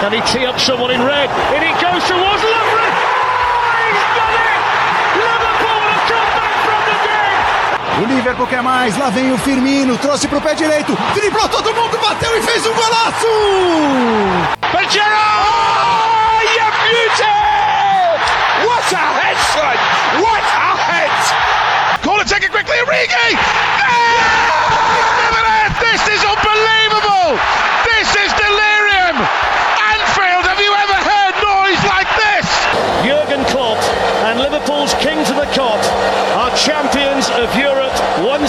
Can he tee up someone in red? In he goes towards Lovren. Oh, he's done it! Liverpool have come back from the dead. O Liverpool quer mais, lá vem o Firmino, trouxe pro pé direito, driblou todo mundo, bateu e fez um golaço! Pajero! Oh, you beauty! What a head, son! What a head! Call it, take it quickly, Origi! Yeah!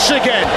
Again.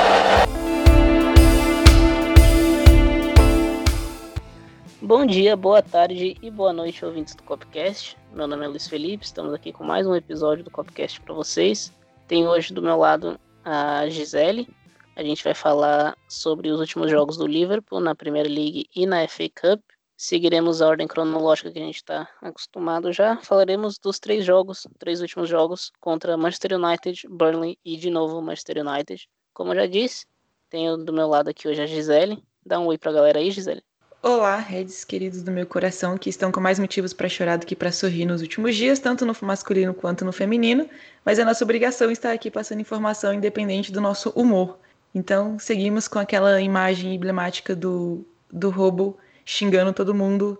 Bom dia, boa tarde e boa noite, ouvintes do Copcast. Meu nome é Luiz Felipe, estamos aqui com mais um episódio do Copcast para vocês. Tenho hoje do meu lado a Gisele. A gente vai falar sobre os últimos jogos do Liverpool na Premier League e na FA Cup. Seguiremos a ordem cronológica que a gente está acostumado já. Falaremos dos três jogos, três últimos jogos contra Manchester United, Burnley e de novo Manchester United. Como eu já disse, tenho do meu lado aqui hoje a Gisele. Dá um oi pra galera aí, Gisele. Olá, redes queridos do meu coração, que estão com mais motivos para chorar do que para sorrir nos últimos dias, tanto no masculino quanto no feminino, mas é nossa obrigação estar aqui passando informação independente do nosso humor. Então, seguimos com aquela imagem emblemática do, do roubo xingando todo mundo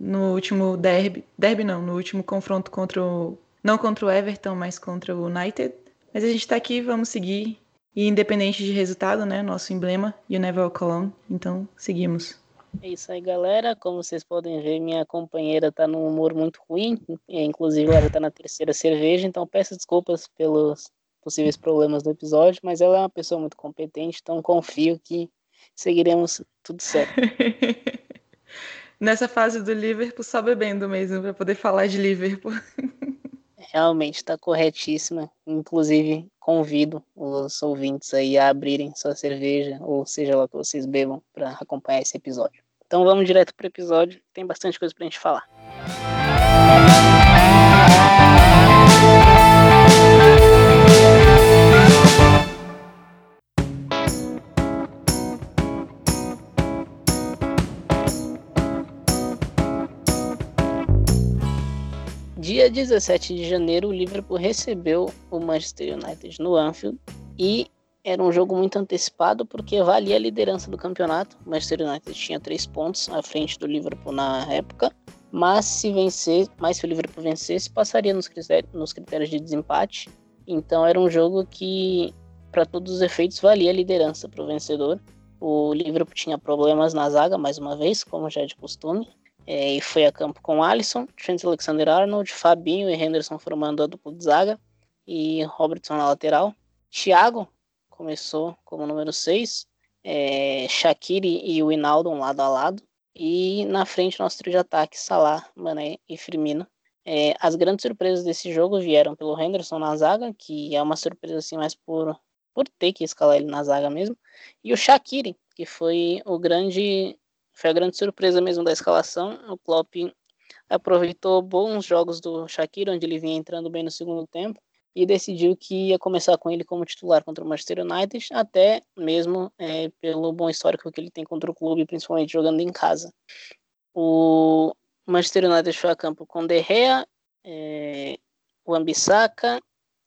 no último derby, derby não, no último confronto contra o, não contra o Everton, mas contra o United. Mas a gente está aqui, vamos seguir, e independente de resultado, né, nosso emblema, You Never Walk Alone, então seguimos. É isso aí, galera. Como vocês podem ver, minha companheira tá num humor muito ruim. Inclusive, ela tá na terceira cerveja, então peço desculpas pelos possíveis problemas do episódio, mas ela é uma pessoa muito competente, então confio que seguiremos tudo certo. Nessa fase do Liverpool, só bebendo mesmo, para poder falar de Liverpool. Realmente está corretíssima. Inclusive, convido os ouvintes aí a abrirem sua cerveja, ou seja lá que vocês bebam, para acompanhar esse episódio. Então vamos direto para o episódio, tem bastante coisa para a gente falar. Dia 17 de janeiro, o Liverpool recebeu o Manchester United no Anfield e era um jogo muito antecipado porque valia a liderança do campeonato. O Manchester United tinha três pontos à frente do Liverpool na época, mas se vencer, mais se o Liverpool vencesse, passaria nos critérios, nos critérios de desempate. Então era um jogo que, para todos os efeitos, valia a liderança para o vencedor. O Liverpool tinha problemas na zaga, mais uma vez, como já é de costume. É, e foi a campo com Alisson, Trent Alexander-Arnold, Fabinho e Henderson formando a dupla de zaga e Robertson na lateral. Thiago começou como número 6, é, Shaqiri e o Hinaldo lado a lado. E na frente nosso trio de ataque, Salah, Mané e Firmino. É, as grandes surpresas desse jogo vieram pelo Henderson na zaga, que é uma surpresa assim mais por, por ter que escalar ele na zaga mesmo, e o Shaqiri, que foi o grande foi a grande surpresa mesmo da escalação. O Klopp aproveitou bons jogos do Shaqiri, onde ele vinha entrando bem no segundo tempo, e decidiu que ia começar com ele como titular contra o Manchester United, até mesmo é, pelo bom histórico que ele tem contra o clube, principalmente jogando em casa. O Manchester United foi a campo com De Gea, é, Wan-Bissaka,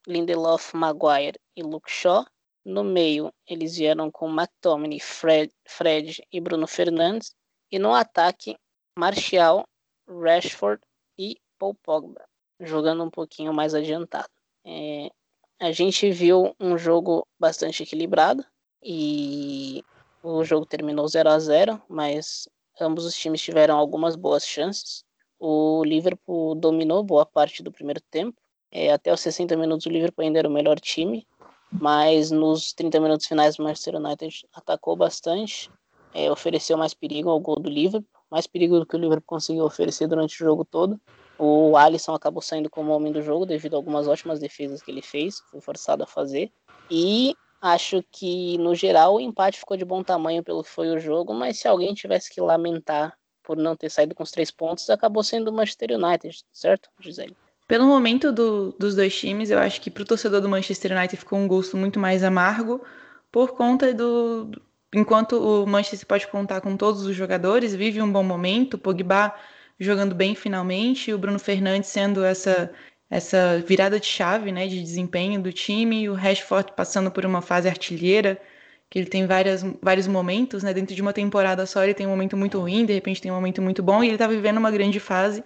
Lindelof, Maguire e Luke Shaw. No meio, eles vieram com McTominay, Fred, Fred e Bruno Fernandes. E no ataque, Martial, Rashford e Paul Pogba, jogando um pouquinho mais adiantado. É, a gente viu um jogo bastante equilibrado e o jogo terminou 0 a 0 mas ambos os times tiveram algumas boas chances. O Liverpool dominou boa parte do primeiro tempo. É, até os 60 minutos o Liverpool ainda era o melhor time, mas nos 30 minutos finais o Manchester United atacou bastante, é, ofereceu mais perigo ao gol do Liverpool, mais perigo do que o Liverpool conseguiu oferecer durante o jogo todo. O Alisson acabou saindo como homem do jogo devido a algumas ótimas defesas que ele fez, foi forçado a fazer. E acho que, no geral, o empate ficou de bom tamanho pelo que foi o jogo, mas se alguém tivesse que lamentar por não ter saído com os três pontos, acabou sendo o Manchester United, certo, Gisele? Pelo momento do, dos dois times, eu acho que para o torcedor do Manchester United ficou um gosto muito mais amargo por conta do, do. Enquanto o Manchester pode contar com todos os jogadores, vive um bom momento, Pogba jogando bem finalmente, o Bruno Fernandes sendo essa essa virada de chave, né, de desempenho do time, o Rashford passando por uma fase artilheira, que ele tem várias, vários momentos, né, dentro de uma temporada só ele tem um momento muito ruim, de repente tem um momento muito bom, e ele está vivendo uma grande fase.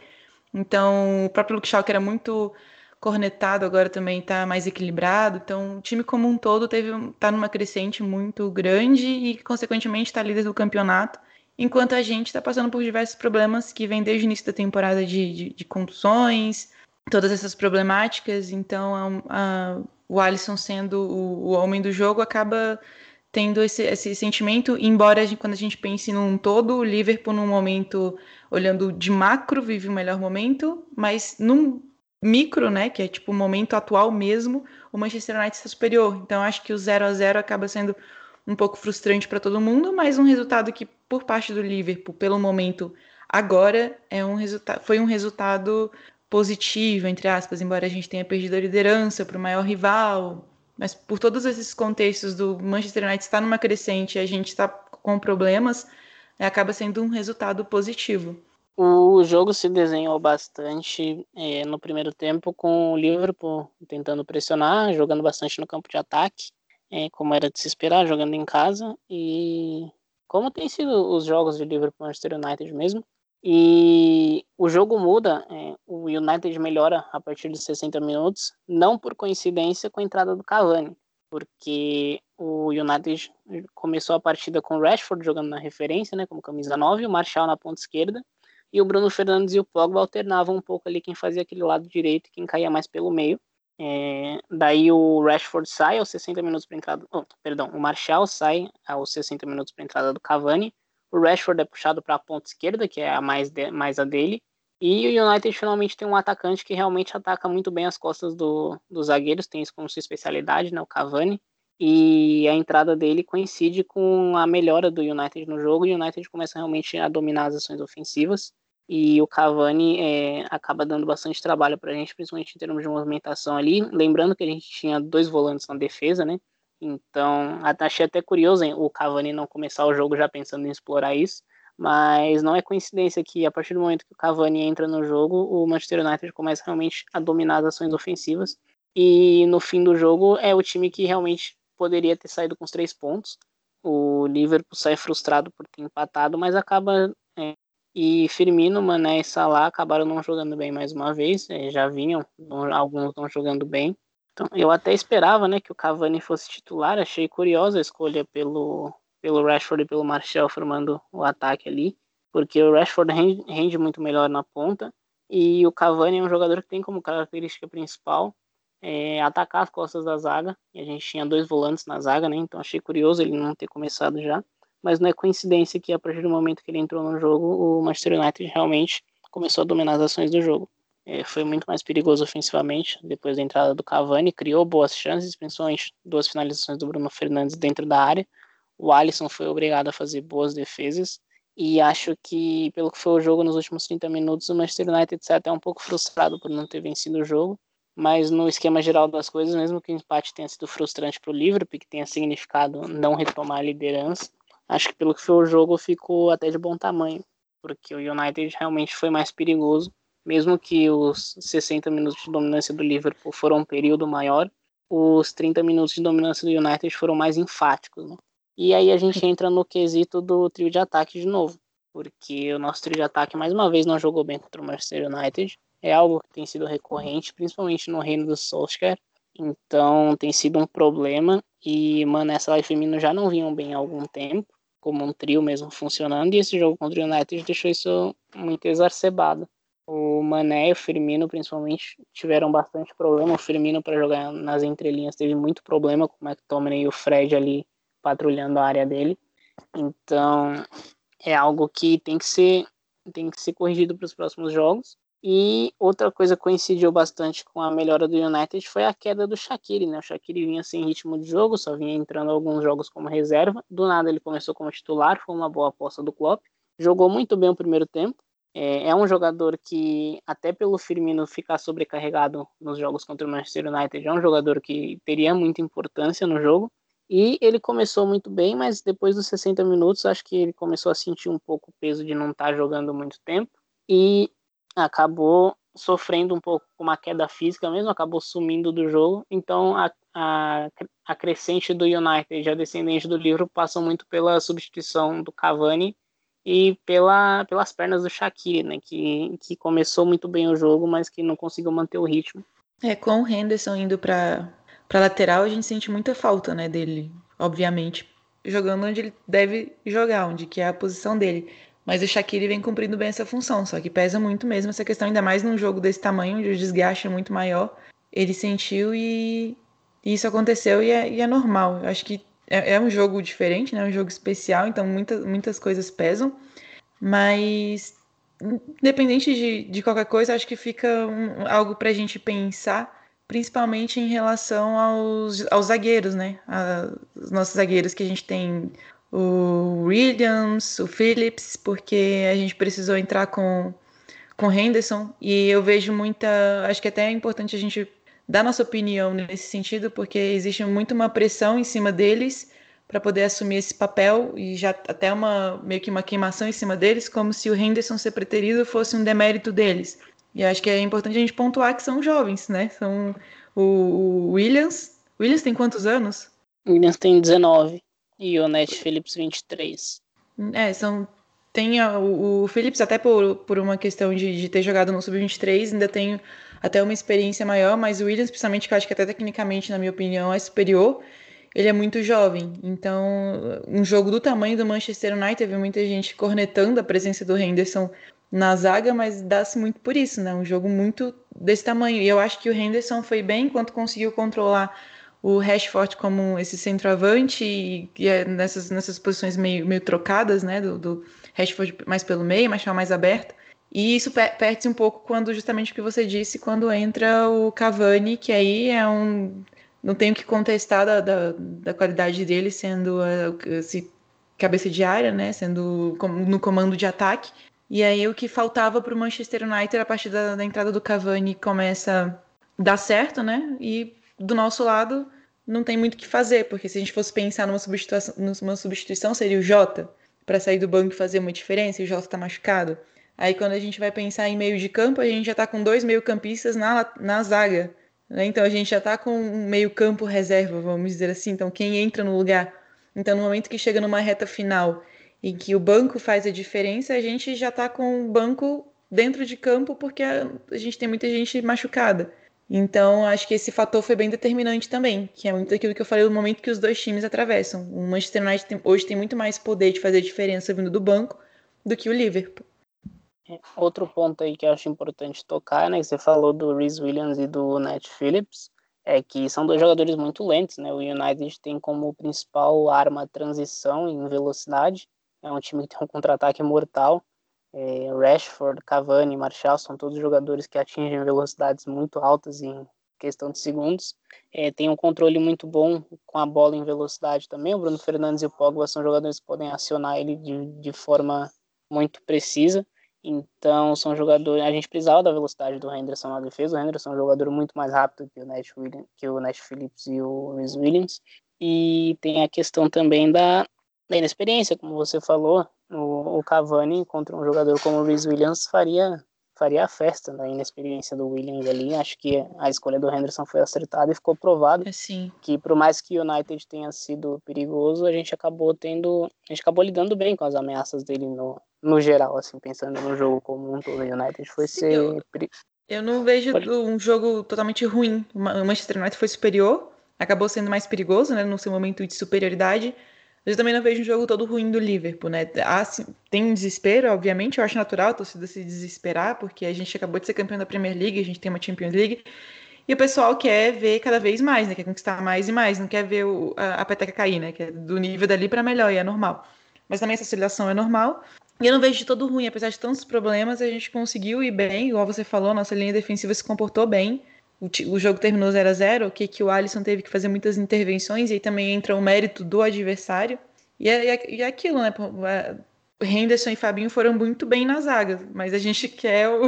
Então, o próprio Luke Shaw, que era muito cornetado, agora também está mais equilibrado. Então, o time como um todo teve tá numa crescente muito grande e, consequentemente, está líder do campeonato. Enquanto a gente está passando por diversos problemas que vêm desde o início da temporada de, de, de todas essas problemáticas. Então, a, a, o Alisson sendo o, o, homem do jogo acaba tendo esse, esse sentimento, embora a gente, quando a gente pense num todo, o Liverpool num momento, olhando de macro, vive o melhor momento, mas num micro, né, que é tipo o momento atual mesmo, o Manchester United está superior. Então acho que o 0 a 0 acaba sendo um pouco frustrante para todo mundo, mas um resultado que por parte do Liverpool, pelo momento agora, é um resultado, foi um resultado positivo, entre aspas, embora a gente tenha perdido a liderança para o maior rival, mas por todos esses contextos do Manchester United estar numa crescente e a gente está com problemas, é, acaba sendo um resultado positivo. O jogo se desenhou bastante é, no primeiro tempo com o Liverpool tentando pressionar, jogando bastante no campo de ataque, é, como era de se esperar, jogando em casa e como tem sido os jogos de Liverpool Manchester United mesmo. E o jogo muda, é, o United melhora a partir dos 60 minutos, não por coincidência com a entrada do Cavani, porque o United começou a partida com o Rashford jogando na referência, né, como camisa 9, o Marshall na ponta esquerda, e o Bruno Fernandes e o Pogba alternavam um pouco ali quem fazia aquele lado direito e quem caía mais pelo meio. É, daí o Rashford sai aos 60 minutos para entrada, oh, perdão, o Marshall sai aos 60 minutos para entrada do Cavani. O Rashford é puxado para a ponta esquerda, que é a mais, de, mais a dele. E o United finalmente tem um atacante que realmente ataca muito bem as costas do, dos zagueiros, tem isso como sua especialidade, né, o Cavani. E a entrada dele coincide com a melhora do United no jogo, e o United começa realmente a dominar as ações ofensivas e o Cavani é, acaba dando bastante trabalho para a gente, principalmente em termos de movimentação ali. Lembrando que a gente tinha dois volantes na defesa, né? Então, achei até curioso hein, o Cavani não começar o jogo já pensando em explorar isso, mas não é coincidência que a partir do momento que o Cavani entra no jogo, o Manchester United começa realmente a dominar as ações ofensivas. E no fim do jogo é o time que realmente poderia ter saído com os três pontos. O Liverpool sai frustrado por ter empatado, mas acaba é, e Firmino, Mané e Salah acabaram não jogando bem mais uma vez, é, já vinham, alguns não jogando bem. Então, eu até esperava né, que o Cavani fosse titular, achei curiosa a escolha pelo, pelo Rashford e pelo Martial formando o ataque ali, porque o Rashford rende, rende muito melhor na ponta, e o Cavani é um jogador que tem como característica principal é, atacar as costas da zaga, e a gente tinha dois volantes na zaga, né, então achei curioso ele não ter começado já mas não é coincidência que a partir do momento que ele entrou no jogo, o Manchester United realmente começou a dominar as ações do jogo. É, foi muito mais perigoso ofensivamente depois da entrada do Cavani, criou boas chances, principalmente duas finalizações do Bruno Fernandes dentro da área. O Alisson foi obrigado a fazer boas defesas e acho que, pelo que foi o jogo nos últimos 30 minutos, o Manchester United sai até um pouco frustrado por não ter vencido o jogo, mas no esquema geral das coisas, mesmo que o empate tenha sido frustrante para o Liverpool, que tenha significado não retomar a liderança, acho que pelo que foi o jogo ficou até de bom tamanho, porque o United realmente foi mais perigoso, mesmo que os 60 minutos de dominância do Liverpool foram um período maior, os 30 minutos de dominância do United foram mais enfáticos, né? E aí a gente entra no quesito do trio de ataque de novo, porque o nosso trio de ataque mais uma vez não jogou bem contra o Manchester United, é algo que tem sido recorrente, principalmente no reino do Solskjaer, então tem sido um problema e Mané e Firmino já não vinham bem há algum tempo como um trio mesmo funcionando, e esse jogo contra o United deixou isso muito exacerbado. O Mané e o Firmino, principalmente, tiveram bastante problema. O Firmino, para jogar nas entrelinhas, teve muito problema com o McTominay e o Fred ali patrulhando a área dele. Então, é algo que tem que ser, tem que ser corrigido para os próximos jogos. E outra coisa que coincidiu bastante com a melhora do United foi a queda do Shaqiri, né? O Shaqiri vinha sem ritmo de jogo, só vinha entrando alguns jogos como reserva. Do nada ele começou como titular, foi uma boa aposta do Klopp. Jogou muito bem o primeiro tempo. É, é um jogador que, até pelo Firmino ficar sobrecarregado nos jogos contra o Manchester United, é um jogador que teria muita importância no jogo. E ele começou muito bem, mas depois dos 60 minutos, acho que ele começou a sentir um pouco o peso de não estar tá jogando muito tempo e acabou sofrendo um pouco com uma queda física mesmo, acabou sumindo do jogo. Então a, a, a crescente do United, a descendente do livro, passa muito pela substituição do Cavani e pela, pelas pernas do Shaqiri, né, que, que começou muito bem o jogo, mas que não conseguiu manter o ritmo. É, com o Henderson indo para lateral, a gente sente muita falta né, dele, obviamente, jogando onde ele deve jogar, onde que é a posição dele. Mas o Shaqiri vem cumprindo bem essa função, só que pesa muito mesmo essa questão, ainda mais num jogo desse tamanho, onde o desgaste é muito maior. Ele sentiu e, e isso aconteceu e é, e é normal. Eu acho que é, é, um jogo diferente, né? um jogo especial, então muita, muitas coisas pesam. Mas, independente de, de qualquer coisa, acho que fica um, algo para a gente pensar, principalmente em relação aos, aos zagueiros, né? A, os nossos zagueiros que a gente tem o Williams, o Phillips, porque a gente precisou entrar com com Henderson e eu vejo muita, acho que até é importante a gente dar nossa opinião nesse sentido, porque existe muito uma pressão em cima deles para poder assumir esse papel e já até uma meio que uma queimação em cima deles, como se o Henderson ser preterido fosse um demérito deles. E acho que é importante a gente pontuar que são jovens, né? São o, o Williams. Williams tem quantos anos? Williams tem 19 e o Net Phillips 23. É, são. Tem o, o Phillips, até por, por uma questão de, de ter jogado no Sub-23, ainda tem até uma experiência maior, mas o Williams, principalmente, que eu acho que até tecnicamente, na minha opinião, é superior, ele é muito jovem. Então, um jogo do tamanho do Manchester United, teve muita gente cornetando a presença do Henderson na zaga, mas dá-se muito por isso, né? Um jogo muito desse tamanho. E eu acho que o Henderson foi bem enquanto conseguiu controlar o Rashford como esse centroavante e, e é nessas, nessas posições meio, meio trocadas, né, do, do Rashford mais pelo meio, mais mais aberto. E isso perde-se um pouco quando, justamente o que você disse, quando entra o Cavani, que aí é um... Não tenho que contestar da, da, da qualidade dele sendo esse cabeça de área, né, sendo no comando de ataque. E aí o que faltava para o Manchester United a partir da, da entrada do Cavani começa a dar certo, né, e do nosso lado não tem muito o que fazer, porque se a gente fosse pensar numa substituição, numa substituição seria o Jota, para sair do banco e fazer uma diferença, e o Jota está machucado. Aí quando a gente vai pensar em meio de campo, a gente já está com dois meio-campistas na, na zaga. Né? Então a gente já está com um meio-campo reserva, vamos dizer assim. Então quem entra no lugar. Então no momento que chega numa reta final em que o banco faz a diferença, a gente já está com o banco dentro de campo porque a, a gente tem muita gente machucada. Então, acho que esse fator foi bem determinante também, que é muito aquilo que eu falei do momento que os dois times atravessam. O Manchester United tem, hoje tem muito mais poder de fazer diferença vindo do banco do que o Liverpool. É, outro ponto aí que eu acho importante tocar, né, que você falou do Rhys Williams e do Nat Phillips, é que são dois jogadores muito lentos, né? O United tem como principal arma a transição em velocidade. É um time que tem um contra-ataque mortal. É, Rashford, Cavani, Martial são todos jogadores que atingem velocidades muito altas em questão de segundos. É, tem um controle muito bom com a bola em velocidade também. O Bruno Fernandes e o Pogba são jogadores que podem acionar ele de, de forma muito precisa. Então, são jogadores. A gente precisava da velocidade do Henderson na defesa. O Henderson é um jogador muito mais rápido que o Nash, Williams, que o Nash Phillips e o Rhys Williams. E tem a questão também da, da inexperiência, como você falou o, o Cavani contra um jogador como o Rhys Williams faria faria a festa da inexperiência do Williams ali. Acho que a escolha do Henderson foi acertada e ficou provado é, Sim. que por mais que o United tenha sido perigoso, a gente acabou tendo, a gente acabou lidando bem com as ameaças dele no, no geral, assim, pensando no jogo como um todo. O United foi Sim, ser eu, eu não vejo Pode... um jogo totalmente ruim. O Manchester United foi superior, acabou sendo mais perigoso, né, no seu momento de superioridade mas eu também não vejo um jogo todo ruim do Liverpool, né? Há, tem um desespero, obviamente, eu acho natural a torcida se desesperar, porque a gente acabou de ser campeão da Premier League, a gente tem uma Champions League, e o pessoal quer ver cada vez mais, né? Quer conquistar mais e mais, não quer ver o, a, a peteca cair, né? Que é do nível dali para melhor, e é normal. Mas também essa oscilação é normal. E eu não vejo de todo ruim, apesar de tantos problemas, a gente conseguiu ir bem, igual você falou, nossa linha defensiva se comportou bem. O, o jogo terminou 0 a 0 o que, que o Alisson teve que fazer muitas intervenções, e aí também entra o mérito do adversário. E é, é, é aquilo, né? Henderson e Fabinho foram muito bem na zaga, mas a gente quer o.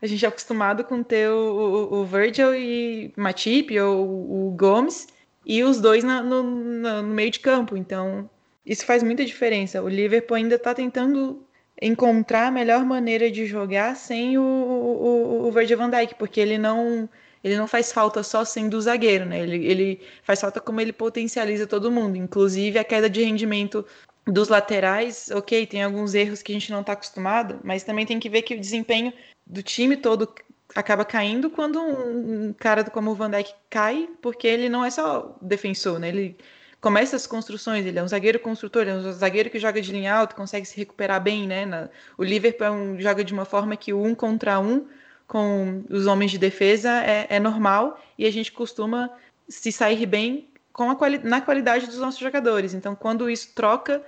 A gente é acostumado com ter o, o, o Virgil e Matip ou o Gomes e os dois na, no, no, meio de campo. Então, isso faz muita diferença. O Liverpool ainda está tentando encontrar a melhor maneira de jogar sem o, o, o Virgil van Dijk, porque ele não ele não faz falta só sendo zagueiro, né? Ele, ele faz falta como ele potencializa todo mundo, inclusive a queda de rendimento dos laterais, ok, tem alguns erros que a gente não está acostumado, mas também tem que ver que o desempenho do time todo acaba caindo quando um cara como o Van Dijk cai, porque ele não é só defensor, né? Ele começa as construções, ele é um zagueiro construtor, ele é um zagueiro que joga de linha alta, consegue se recuperar bem, né? O Liverpool é um, joga de uma forma que o um contra um com os homens de defesa é, é normal e a gente costuma se sair bem com a quali na qualidade dos nossos jogadores. Então, quando isso troca,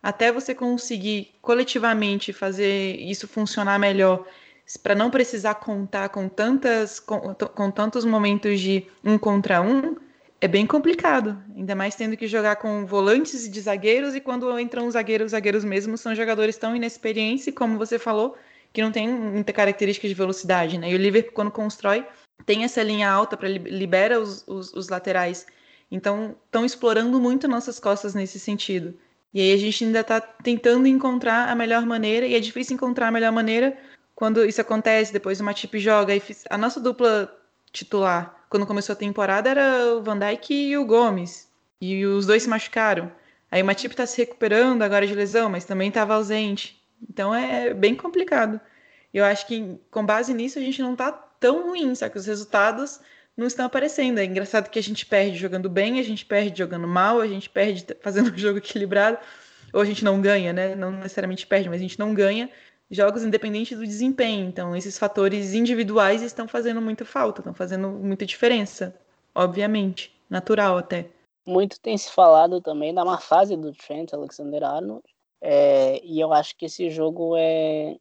até você conseguir coletivamente fazer isso funcionar melhor, para não precisar contar com tantas com, com tantos momentos de um contra um, é bem complicado, ainda mais tendo que jogar com volantes e de zagueiros, e quando entram os zagueiros, os zagueiros mesmos são jogadores tão inexperientes, como você falou, que não tem muita característica de velocidade, né? E o Liverpool, quando constrói, tem essa linha alta para libera os, os, os, laterais. Então, estão explorando muito nossas costas nesse sentido. E aí a gente ainda está tentando encontrar a melhor maneira, e é difícil encontrar a melhor maneira quando isso acontece, depois o Matip joga, a nossa dupla titular quando começou a temporada era o Van Dijk e o Gomes. E os dois se machucaram. Aí o Matip está se recuperando agora de lesão, mas também estava ausente. Então é bem complicado. Eu acho que com base nisso a gente não está tão ruim, só que os resultados não estão aparecendo. É engraçado que a gente perde jogando bem, a gente perde jogando mal, a gente perde fazendo um jogo equilibrado, ou a gente não ganha, né? Não necessariamente perde, mas a gente não ganha jogos independente do desempenho. Então, esses fatores individuais estão fazendo muita falta, estão fazendo muita diferença, obviamente, natural até. Muito tem se falado também da má fase do Trent Alexander-Arnold, é, e eu acho que esse jogo é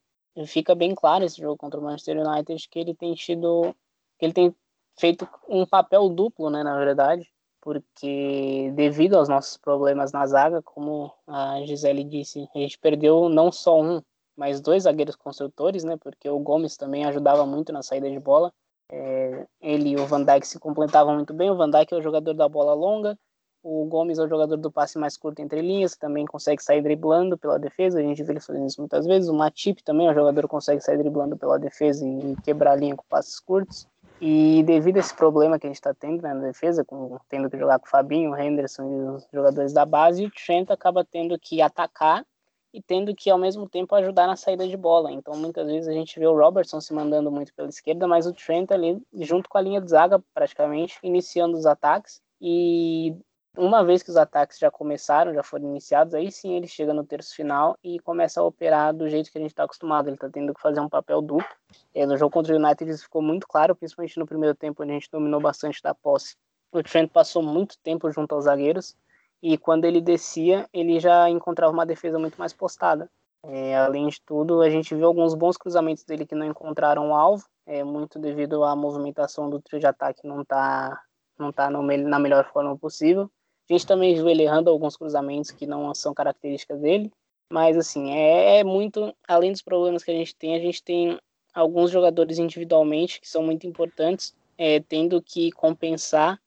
fica bem claro esse jogo contra o Manchester United que ele tem tido que ele tem feito um papel duplo, né, na verdade, porque devido aos nossos problemas na zaga, como a Gisele disse, a gente perdeu não só um, mais dois zagueiros construtores, né? Porque o Gomes também ajudava muito na saída de bola. É, ele e o Van Dijk se completavam muito bem. O Van Dijk é o jogador da bola longa, o Gomes é o jogador do passe mais curto entre linhas, que também consegue sair driblando pela defesa. A gente vê ele fazendo isso muitas vezes. O Matip também é um jogador que consegue sair driblando pela defesa e quebrar a linha com passes curtos. E devido a esse problema que a gente está tendo né, na defesa, com, tendo que jogar com o Fabinho, o Henderson e os jogadores da base, o Trent acaba tendo que atacar e tendo que ao mesmo tempo ajudar na saída de bola. Então muitas vezes a gente vê o Robertson se mandando muito pela esquerda, mas o Trent ali junto com a linha de zaga praticamente iniciando os ataques e uma vez que os ataques já começaram, já foram iniciados, aí sim ele chega no terço final e começa a operar do jeito que a gente está acostumado. Ele está tendo que fazer um papel duplo. É, no jogo contra o United isso ficou muito claro, principalmente no primeiro tempo, onde a gente dominou bastante da posse. O Trent passou muito tempo junto aos zagueiros, e quando ele descia, ele já encontrava uma defesa muito mais postada. É, além de tudo, a gente viu alguns bons cruzamentos dele que não encontraram o alvo, é, muito devido à movimentação do trio de ataque não tá, não tá na melhor forma possível. Gente também viu ele errando alguns cruzamentos que não são características dele, mas assim, é, é muito, além dos problemas que a gente tem, a gente tem alguns jogadores individualmente que são muito importantes, é, tendo que compensar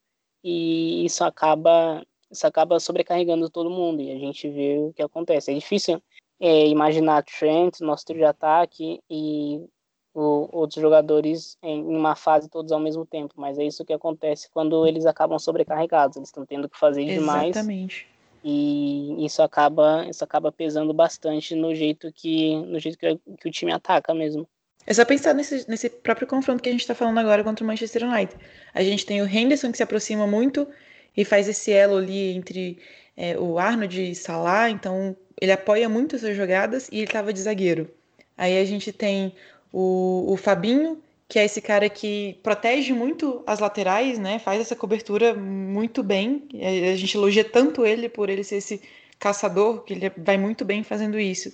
e isso acaba isso acaba sobrecarregando todo mundo e a gente vê o que acontece. É difícil é, imaginar Trent, nosso trio de ataque e o, outros jogadores em uma fase todos ao mesmo tempo, mas é isso que acontece quando eles acabam sobrecarregados, eles estão tendo que fazer demais. Exatamente. E isso acaba, isso acaba pesando bastante no jeito que, no jeito que, que o time ataca mesmo. É só pensar nesse, nesse próprio confronto que a gente está falando agora contra o Manchester United. A gente tem o Henderson que se aproxima muito e faz esse elo ali entre é, o Arnold e Salah, então ele apoia muito essas jogadas e ele estava de zagueiro. Aí a gente tem o, o Fabinho, que é esse cara que protege muito as laterais, né? Faz essa cobertura muito bem. A gente elogia tanto ele por ele ser esse caçador, que ele vai muito bem fazendo isso.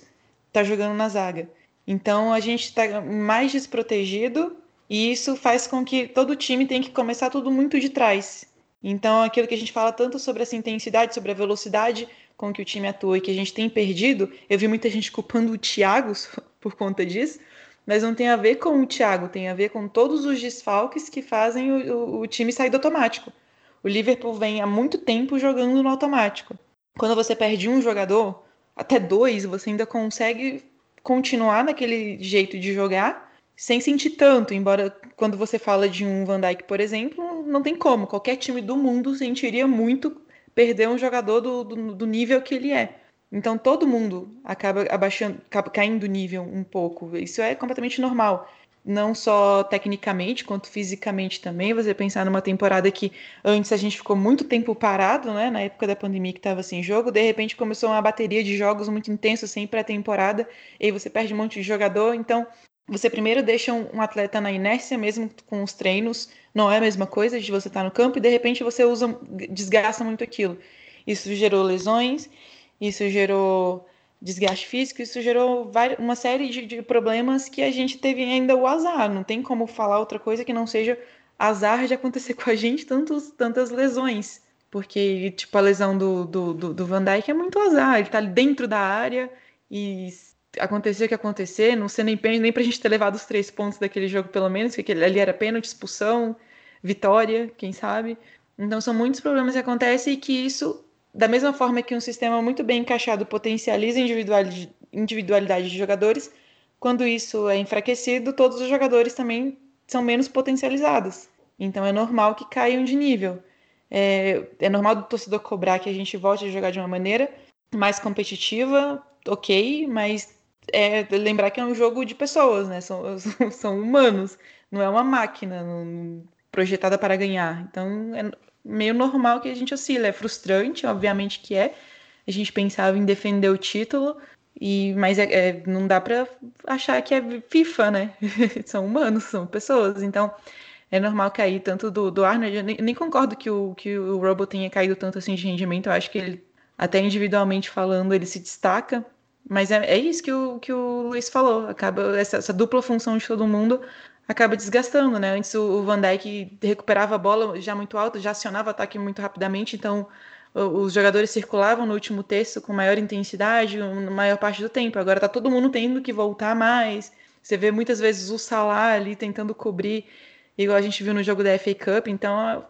Tá jogando na zaga. Então a gente está mais desprotegido e isso faz com que todo time tenha que começar tudo muito de trás. Então, aquilo que a gente fala tanto sobre essa intensidade, sobre a velocidade com que o time atua e que a gente tem perdido, eu vi muita gente culpando o Thiago por conta disso, mas não tem a ver com o Thiago, tem a ver com todos os desfalques que fazem o, o, o time sair do automático. O Liverpool vem há muito tempo jogando no automático. Quando você perde um jogador, até dois, você ainda consegue continuar naquele jeito de jogar sem sentir tanto, embora quando você fala de um Van Dijk, por exemplo, não tem como. Qualquer time do mundo sentiria muito perder um jogador do, do, do nível que ele é. Então todo mundo acaba abaixando, acaba caindo nível um pouco. Isso é completamente normal. Não só tecnicamente, quanto fisicamente também. Você pensar numa temporada que antes a gente ficou muito tempo parado, né? Na época da pandemia que estava sem jogo, de repente começou uma bateria de jogos muito intensos sem pré-temporada, e aí você perde um monte de jogador. Então você primeiro deixa um, atleta na inércia mesmo com os treinos, não é a mesma coisa de você estar tá no campo e de repente você usa, desgasta muito aquilo. Isso gerou lesões, isso gerou desgaste físico, isso gerou uma série de, de problemas que a gente teve ainda o azar. Não tem como falar outra coisa que não seja azar de acontecer com a gente tantos, tantas lesões. Porque, tipo, a lesão do, do, do, do Van Dijk é muito azar. Ele tá dentro da área e acontecer o que acontecer, não ser nem nem pra gente ter levado os três pontos daquele jogo, pelo menos, porque ali era pênalti, expulsão, vitória, quem sabe. Então são muitos problemas que acontecem e que isso, da mesma forma que um sistema muito bem encaixado potencializa a individualidade de jogadores, quando isso é enfraquecido, todos os jogadores também são menos potencializados. Então é normal que caiam de nível. É, é normal do torcedor cobrar que a gente volte a jogar de uma maneira mais competitiva, ok, mas é lembrar que é um jogo de pessoas, né? São, são humanos, não é uma máquina projetada para ganhar. Então é meio normal que a gente oscila. É frustrante, obviamente que é. A gente pensava em defender o título, e mas é, é não dá para achar que é FIFA, né? são humanos, são pessoas. Então é normal cair tanto do, do Arnold. Eu nem, nem concordo que o, que o Robo tenha caído tanto assim de rendimento. Eu acho que ele, até individualmente falando, ele se destaca mas é, é isso que o, que o Luiz falou. Acaba essa, essa dupla função de todo mundo acaba desgastando, né? Antes o, Van Dijk recuperava a bola já muito alta, já acionava o ataque muito rapidamente, então os jogadores circulavam no último terço com maior intensidade, na maior parte do tempo. Agora tá todo mundo tendo que voltar mais. Você vê muitas vezes o Salah ali tentando cobrir, igual a gente viu no jogo da FA Cup, então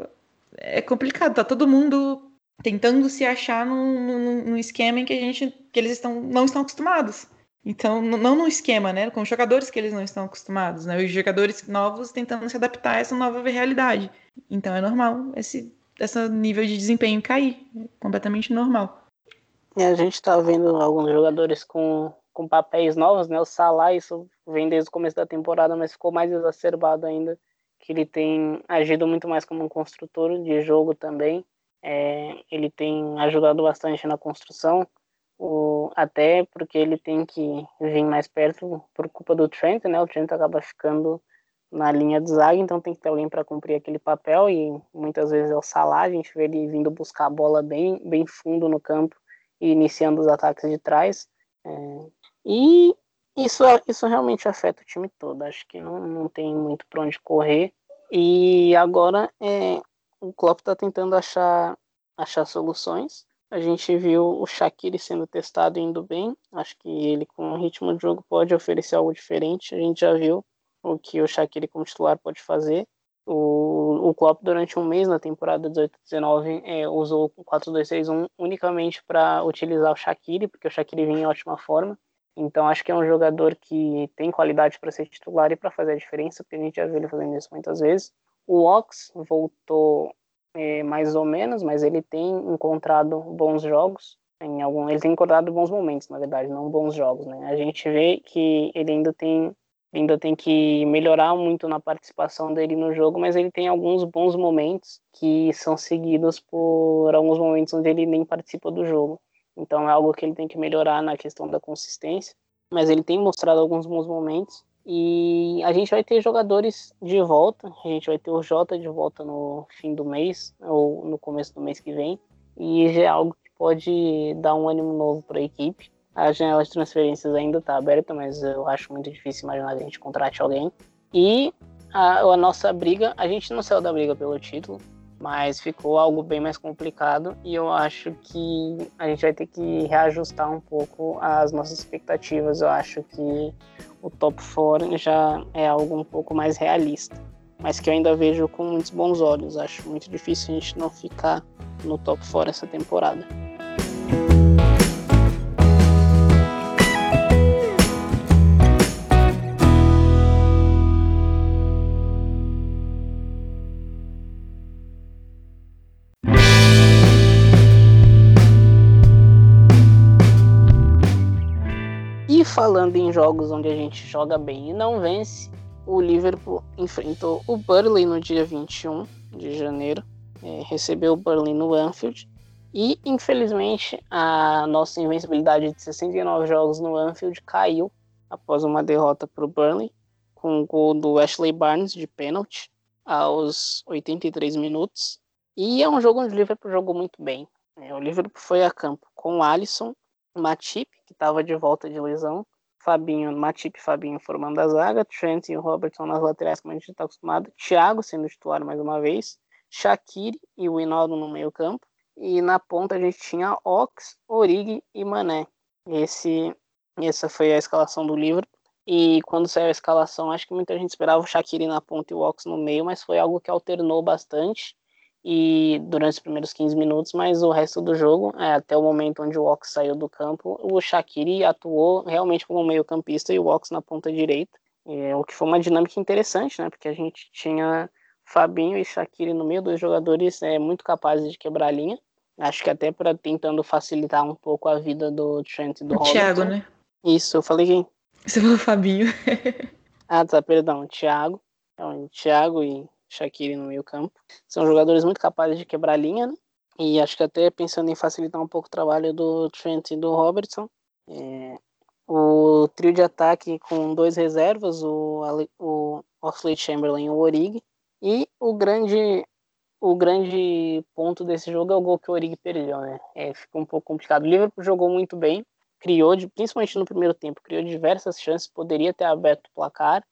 é complicado, tá todo mundo tentando se achar num, num, num, esquema em que a gente que eles estão não estão acostumados. Então, não num esquema, né, com jogadores que eles não estão acostumados, né, os jogadores novos tentando se adaptar a essa nova realidade. Então, é normal esse esse nível de desempenho cair, é completamente normal. E a gente está vendo alguns jogadores com, com papéis novos, né? O Salah, isso vem desde o começo da temporada, mas ficou mais exacerbado ainda, que ele tem agido muito mais como um construtor de jogo também. É, ele tem ajudado bastante na construção, o, até porque ele tem que vir mais perto por culpa do Trent, né? O Trent acaba ficando na linha de zaga, então tem que ter alguém para cumprir aquele papel e muitas vezes é o Salah, a gente vê ele vindo buscar a bola bem, bem fundo no campo e iniciando os ataques de trás. É, e isso, isso realmente afeta o time todo, acho que não, não tem muito para onde correr. E agora é, o Klopp está tentando achar, achar soluções. A gente viu o Shaqiri sendo testado indo bem. Acho que ele, com o ritmo de jogo, pode oferecer algo diferente. A gente já viu o que o Shaqiri como titular pode fazer. O, o Klopp, durante um mês na temporada 18-19, é, usou o 4-2-6-1 unicamente para utilizar o Shaqiri, porque o Shaqiri vinha em ótima forma. Então, acho que é um jogador que tem qualidade para ser titular e para fazer a diferença, porque a gente já viu ele fazendo isso muitas vezes. O Ox voltou é, mais ou menos, mas ele tem encontrado bons jogos. Em algum, ele tem encontrado bons momentos, na verdade, não bons jogos. Né? A gente vê que ele ainda tem, ainda tem que melhorar muito na participação dele no jogo, mas ele tem alguns bons momentos que são seguidos por alguns momentos onde ele nem participa do jogo. Então é algo que ele tem que melhorar na questão da consistência. Mas ele tem mostrado alguns bons momentos e a gente vai ter jogadores de volta. A gente vai ter o Jota de volta no fim do mês, ou no começo do mês que vem. E já é algo que pode dar um ânimo novo para a equipe. A janela de transferências ainda está aberta, mas eu acho muito difícil imaginar que a gente contrate alguém. E a, a nossa briga, a gente não saiu da briga pelo título, mas ficou algo bem mais complicado e eu acho que a gente vai ter que reajustar um pouco as nossas expectativas. Eu acho que o top 4 já é algo um pouco mais realista, mas que eu ainda vejo com muitos bons olhos. Acho muito difícil a gente não ficar no top 4 essa temporada. Falando em jogos onde a gente joga bem e não vence, o Liverpool enfrentou o Burnley no dia 21 de janeiro, é, recebeu o Burnley no Anfield e infelizmente a nossa invencibilidade de 69 jogos no Anfield caiu após uma derrota para o Burnley com o gol do Ashley Barnes de pênalti aos 83 minutos. E é um jogo onde o Liverpool jogou muito bem. É, o Liverpool foi a campo com o Alisson, Matip, que estava de volta de lesão, Fabinho, Matip e Fabinho formando a zaga, Trent e Robertson nas laterais, como a gente está acostumado, Thiago sendo titular mais uma vez, Shaqiri e o Hinaldo no meio campo, e na ponta a gente tinha Ox, Origi e Mané. Esse, essa foi a escalação do Liverpool. E quando saiu a escalação, acho que muita gente esperava o Shaqiri na ponta e o Ox no meio, mas foi algo que alternou bastante e durante os primeiros 15 minutos, mas o resto do jogo, é, até o momento onde o Ox saiu do campo, o Shaqiri atuou realmente como meio campista e o Ox na ponta direita, é, o que foi uma dinâmica interessante, né, porque a gente tinha Fabinho e Shaqiri no meio, dois jogadores é, muito capazes de quebrar a linha, acho que até para tentando facilitar um pouco a vida do Trent e do o Thiago, né? Isso, eu falei quem? Você falou Fabinho. ah, tá, perdão, Thiago. Então, Thiago e Shaqiri no meio campo. São jogadores muito capazes de quebrar linha, né? E acho que até pensando em facilitar um pouco o trabalho do Trent e do Robertson. É, o trio de ataque com dois reservas, o, o Oxley Chamberlain e o Origi. E o grande, o grande ponto desse jogo é o gol que o Origi perdeu, né? É, ficou um pouco complicado. O Liverpool jogou muito bem, criou, principalmente no primeiro tempo, criou diversas chances, poderia ter aberto o placar,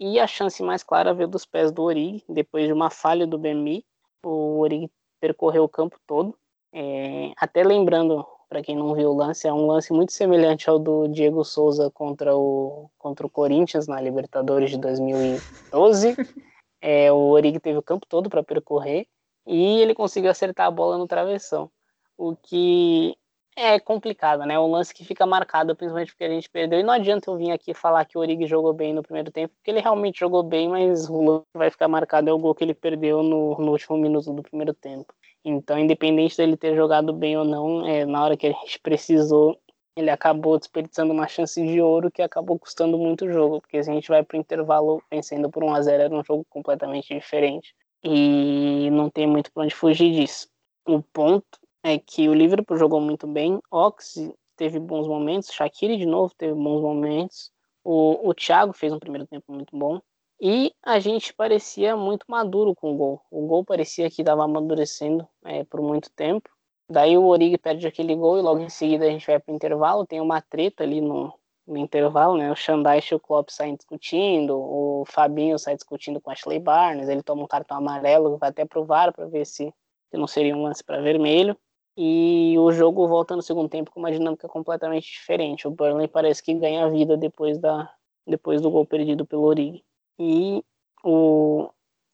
e a chance mais clara veio dos pés do Origi, depois de uma falha do Bemi, o Origi percorreu o campo todo. É, até lembrando, para quem não viu o lance, é um lance muito semelhante ao do Diego Souza contra o, contra o Corinthians na Libertadores de 2012. É, o Origi teve o campo todo para percorrer e ele conseguiu acertar a bola no travessão. O que é complicado, né? É um lance que fica marcado, principalmente porque a gente perdeu. E não adianta eu vir aqui falar que o Origi jogou bem no primeiro tempo, porque ele realmente jogou bem, mas o lance que vai ficar marcado é o gol que ele perdeu no, no último minuto do primeiro tempo. Então, independente dele ter jogado bem ou não, é, na hora que a gente precisou, ele acabou desperdiçando uma chance de ouro que acabou custando muito o jogo, porque se a gente vai para o intervalo vencendo por 1 a 0 era um jogo completamente diferente. E não tem muito para onde fugir disso. O ponto é que o Liverpool jogou muito bem, Ox teve bons momentos, Shaqiri de novo teve bons momentos, o, o Thiago fez um primeiro tempo muito bom, e a gente parecia muito maduro com o gol. O gol parecia que estava amadurecendo é, por muito tempo. Daí o Origi perde aquele gol e logo em seguida a gente vai para o intervalo. Tem uma treta ali no, no intervalo, né? O Xandais e o Klopp saem discutindo, o Fabinho sai discutindo com o Ashley Barnes, ele toma um cartão amarelo, vai até pro VAR para ver se, se não seria um lance para vermelho. E o jogo volta no segundo tempo com uma dinâmica completamente diferente. O Burnley parece que ganha vida depois, da, depois do gol perdido pelo Origi. E o,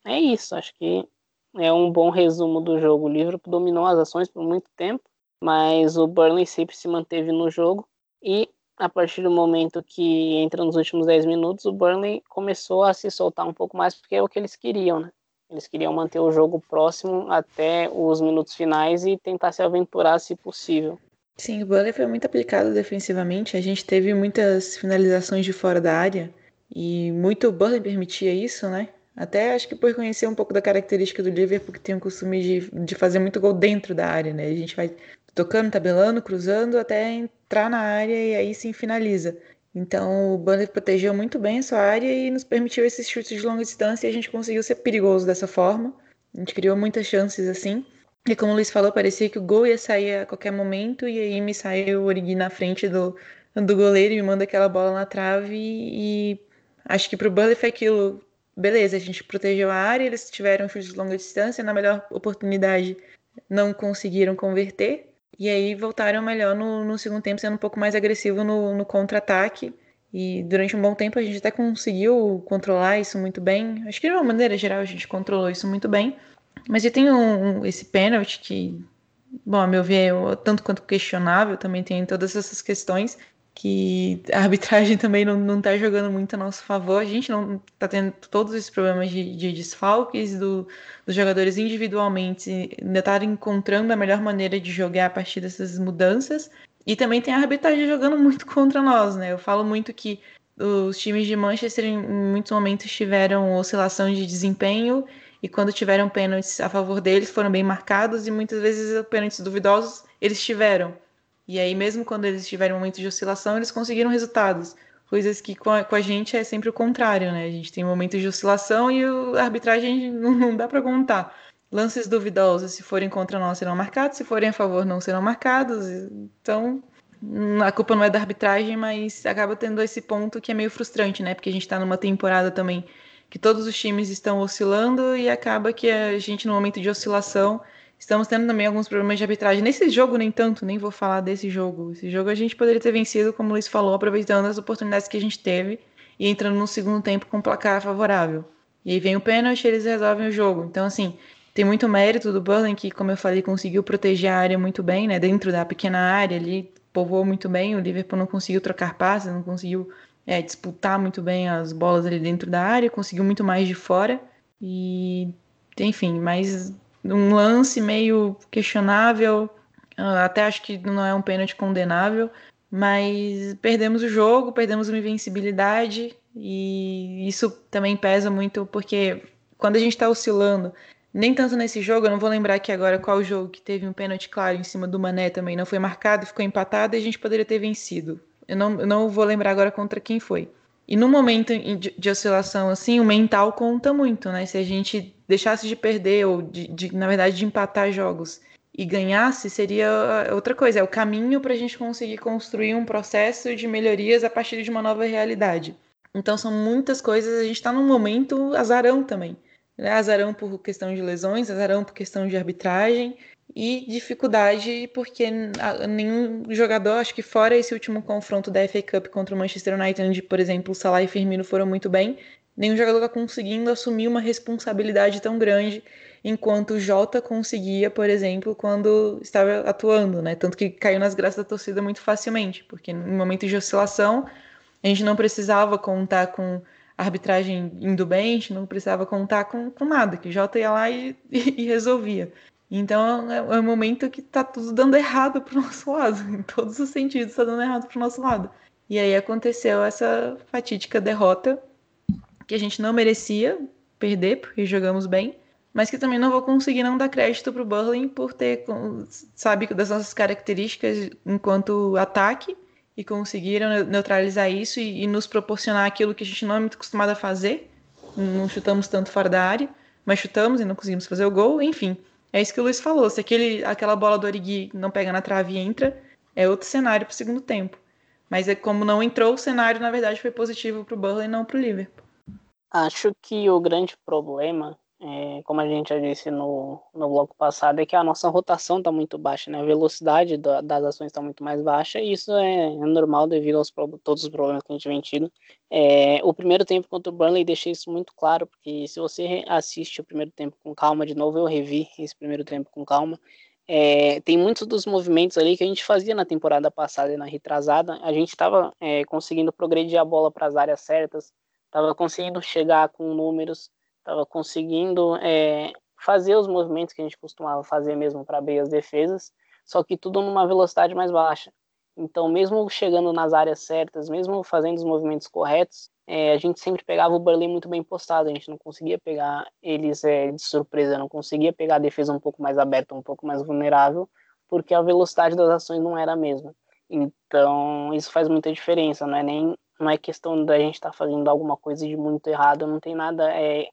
é isso, acho que é um bom resumo do jogo. O Liverpool dominou as ações por muito tempo, mas o Burnley sempre se manteve no jogo. E a partir do momento que entra nos últimos 10 minutos, o Burnley começou a se soltar um pouco mais, porque é o que eles queriam, né? Eles queriam manter o jogo próximo até os minutos finais e tentar se aventurar se possível. Sim, o Burnley foi muito aplicado defensivamente. A gente teve muitas finalizações de fora da área e muito o Burnley permitia isso, né? Até acho que por conhecer um pouco da característica do Liverpool, que tem o costume de, de fazer muito gol dentro da área, né? A gente vai tocando, tabelando, cruzando até entrar na área e aí sim finaliza. Então o Burnley protegeu muito bem a sua área e nos permitiu esses chutes de longa distância e a gente conseguiu ser perigoso dessa forma. A gente criou muitas chances assim. E como o Luiz falou, parecia que o gol ia sair a qualquer momento e aí me saiu o Origi na frente do, do goleiro e me manda aquela bola na trave e, acho que para o Burnley foi aquilo. Beleza, a gente protegeu a área, eles tiveram chutes de longa distância, na melhor oportunidade não conseguiram converter. E aí voltaram melhor no, no segundo tempo, sendo um pouco mais agressivo no, no contra-ataque. E durante um bom tempo a gente até conseguiu controlar isso muito bem. Acho que de uma maneira geral a gente controlou isso muito bem. Mas e tem um, um, esse pênalti que, bom, a meu ver, é tanto quanto questionável, também tem todas essas questões que a arbitragem também não, não tá jogando muito a nosso favor. A gente não tá tendo todos esses problemas de, de desfalques do, dos jogadores individualmente, ainda tá encontrando a melhor maneira de jogar a partir dessas mudanças. E também tem a arbitragem jogando muito contra nós, né? Eu falo muito que os times de Manchester em muitos momentos tiveram oscilação de desempenho e quando tiveram pênaltis a favor deles foram bem marcados e muitas vezes pênaltis duvidosos eles tiveram. E aí mesmo quando eles tiveram momentos de oscilação, eles conseguiram resultados. Coisas que com a, com a gente é sempre o contrário, né? A gente tem momentos de oscilação e a arbitragem não, não dá para contar. Lances duvidosos, se forem contra nós, serão marcados, se forem a favor, não serão marcados. Então, a culpa não é da arbitragem, mas acaba tendo esse ponto que é meio frustrante, né? Porque a gente está numa temporada também que todos os times estão oscilando e acaba que a gente, no momento de oscilação, estamos tendo também alguns problemas de arbitragem. Nesse jogo, nem tanto, nem vou falar desse jogo. Esse jogo a gente poderia ter vencido, como o Luiz falou, aproveitando as oportunidades que a gente teve e entrando no segundo tempo com um placar favorável. E aí vem o pênalti eles resolvem o jogo. Então, assim, tem muito mérito do Burling, que, como eu falei, conseguiu proteger a área muito bem, né? Dentro da pequena área ali, povoou muito bem. O Liverpool não conseguiu trocar passes, não conseguiu é, disputar muito bem as bolas ali dentro da área, conseguiu muito mais de fora. E, enfim, mas um lance meio questionável, ah, até acho que não é um pênalti condenável, mas perdemos o jogo, perdemos uma invencibilidade e isso também pesa muito porque quando a gente está oscilando, nem tanto nesse jogo, eu não vou lembrar aqui agora qual jogo que teve um pênalti claro em cima do Mané também, não foi marcado, ficou empatado e a gente poderia ter vencido. Eu não, eu não vou lembrar agora contra quem foi. E no momento de, oscilação assim, o mental conta muito, né? Se a gente deixasse de perder ou de, de, na verdade de empatar jogos e ganhasse, seria outra coisa. É o caminho para a gente conseguir construir um processo de melhorias a partir de uma nova realidade. Então são muitas coisas. A gente está num momento azarão também. Né? Azarão por questão de lesões, azarão por questão de arbitragem e dificuldade porque nenhum jogador, acho que fora esse último confronto da FA Cup contra o Manchester United, onde, por exemplo, Salah e Firmino foram muito bem, nenhum jogador está conseguindo assumir uma responsabilidade tão grande enquanto o Jota conseguia, por exemplo, quando estava atuando, né? Tanto que caiu nas graças da torcida muito facilmente, porque no momento de oscilação a gente não precisava contar com arbitragem indo bem, a gente não precisava contar com, com nada, que o Jota ia lá e, e, e resolvia. Então é, é um momento que tá tudo dando errado pro nosso lado, em todos os sentidos tá dando errado pro nosso lado. E aí aconteceu essa fatídica derrota que a gente não merecia perder, porque jogamos bem, mas que também não vou conseguir não dar crédito pro Burling por ter, sabe, das nossas características enquanto ataque e conseguiram neutralizar isso e, e nos proporcionar aquilo que a gente não é muito acostumado a fazer. Não chutamos tanto fora da área, mas chutamos e não conseguimos fazer o gol, enfim. É isso que o Luiz falou. Se aquele, aquela bola do Origi não pega na trave e entra, é outro cenário para o segundo tempo. Mas é como não entrou, o cenário, na verdade, foi positivo para o Burnley e não para o Liverpool. Acho que o grande problema é, como a gente já disse no, no bloco passado, é que a nossa rotação está muito baixa, né? A velocidade da, das ações está muito mais baixa, e isso é, é normal devido aos todos os problemas que a gente vem tido. É, o primeiro tempo contra o Burnley deixei isso muito claro, porque se você assiste o primeiro tempo com calma, de novo eu revi esse primeiro tempo com calma, é, tem muitos dos movimentos ali que a gente fazia na temporada passada e na retrasada, a gente estava é, conseguindo progredir a bola para as áreas certas, estava conseguindo chegar com números, estava conseguindo é, fazer os movimentos que a gente costumava fazer mesmo para abrir as defesas, só que tudo numa velocidade mais baixa. Então, mesmo chegando nas áreas certas, mesmo fazendo os movimentos corretos, é, a gente sempre pegava o Burley muito bem postado, a gente não conseguia pegar eles é, de surpresa, não conseguia pegar a defesa um pouco mais aberta, um pouco mais vulnerável, porque a velocidade das ações não era a mesma. Então, isso faz muita diferença, não é nem não é questão da gente estar tá fazendo alguma coisa de muito errado, não tem nada é,